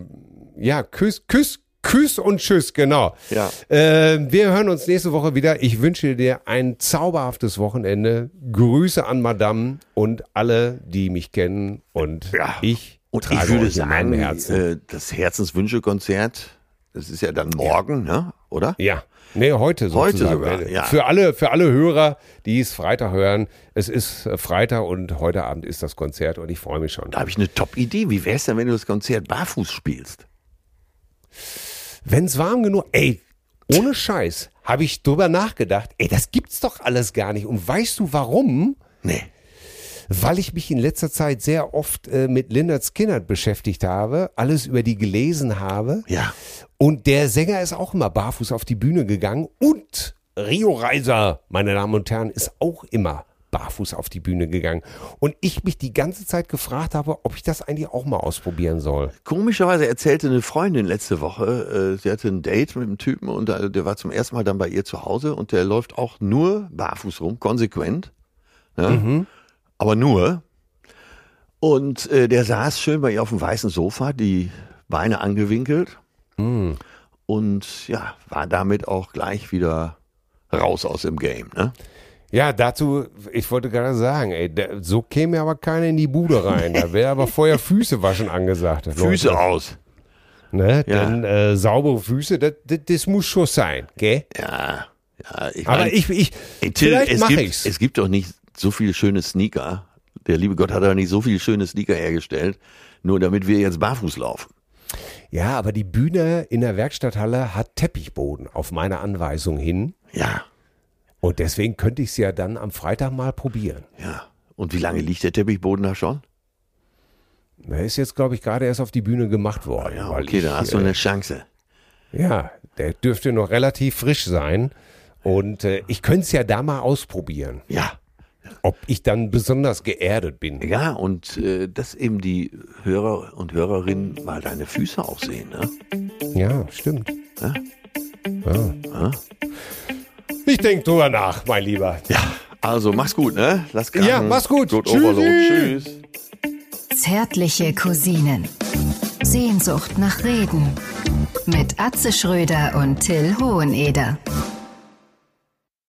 ja, Küss, Küss, Küss und Tschüss, genau. Ja. Äh, wir hören uns nächste Woche wieder. Ich wünsche dir ein zauberhaftes Wochenende. Grüße an Madame und alle, die mich kennen. Und Ja. ich Und ich würde sagen, Herzen. äh, das Herzenswünsche-Konzert, das ist ja dann morgen, ne? Oder? Ja. Nee, heute Heute sozusagen. sogar, ja. Für alle, für alle Hörer, die es Freitag hören. Es ist äh, Freitag und heute Abend ist das Konzert und ich freue mich schon. Da habe ich eine Top-Idee. Wie wär's denn, wenn du das Konzert barfuß spielst? Wenn es warm genug, ey, ohne Scheiß, habe ich drüber nachgedacht, ey, das gibt's doch alles gar nicht. Und weißt du warum? Nee. Weil ich mich in letzter Zeit sehr oft äh, mit Lynyrd Skynyrd beschäftigt habe, alles über die gelesen habe. Ja. Und der Sänger ist auch immer barfuß auf die Bühne gegangen. Und Rio Reiser, meine Damen und Herren, ist auch immer barfuß auf die Bühne gegangen. Und ich mich die ganze Zeit gefragt habe, ob ich das eigentlich auch mal ausprobieren soll. Komischerweise erzählte eine Freundin letzte Woche, äh, sie hatte ein Date mit einem Typen und äh, der war zum ersten Mal dann bei ihr zu Hause und der läuft auch nur barfuß rum, konsequent. Ja? Aber nur. Und äh, der saß schön bei ihr auf dem weißen Sofa, die Beine angewinkelt. Und ja, war damit auch gleich wieder raus aus dem Game. Ne? Ja, dazu, ich wollte gerade sagen, ey, der, so käme aber keiner in die Bude rein. Da wäre aber vorher Füße waschen angesagt. Füße Leute. aus. Ne? Ja. Denn äh, saubere Füße, das, das, das muss schon sein, gell? Ja, ja ich Aber mein- ich, ich Till, vielleicht es mache gibt, ich's. Es gibt doch nicht so viele schöne Sneaker. Der liebe Gott hat doch nicht so viele schöne Sneaker hergestellt, nur damit wir jetzt barfuß laufen. Ja, aber die Bühne in der Werkstatthalle hat Teppichboden auf meine Anweisung hin. Ja, Und deswegen könnte ich es ja dann am Freitag mal probieren. ja. Und wie lange liegt der Teppichboden da schon? Er ist jetzt, glaube ich, gerade erst auf die Bühne gemacht worden. Ja, okay, ich, dann hast du äh, eine Chance. Ja, der dürfte noch relativ frisch sein. Und äh, ich könnte es ja da mal ausprobieren, Ja, ob ich dann besonders geerdet bin. ja, und äh, dass eben die Hörer und Hörerinnen mal deine Füße auch sehen. Ne? Ja, stimmt. Ja. Ja. Ich denke drüber nach, mein Lieber. Ja, also mach's gut, ne? Lass Ja, mach's gut. Good Tschüssi. Overload. Tschüss. Zärtliche Cousinen. Sehnsucht nach Reden mit Atze Schröder und Till Hoheneder.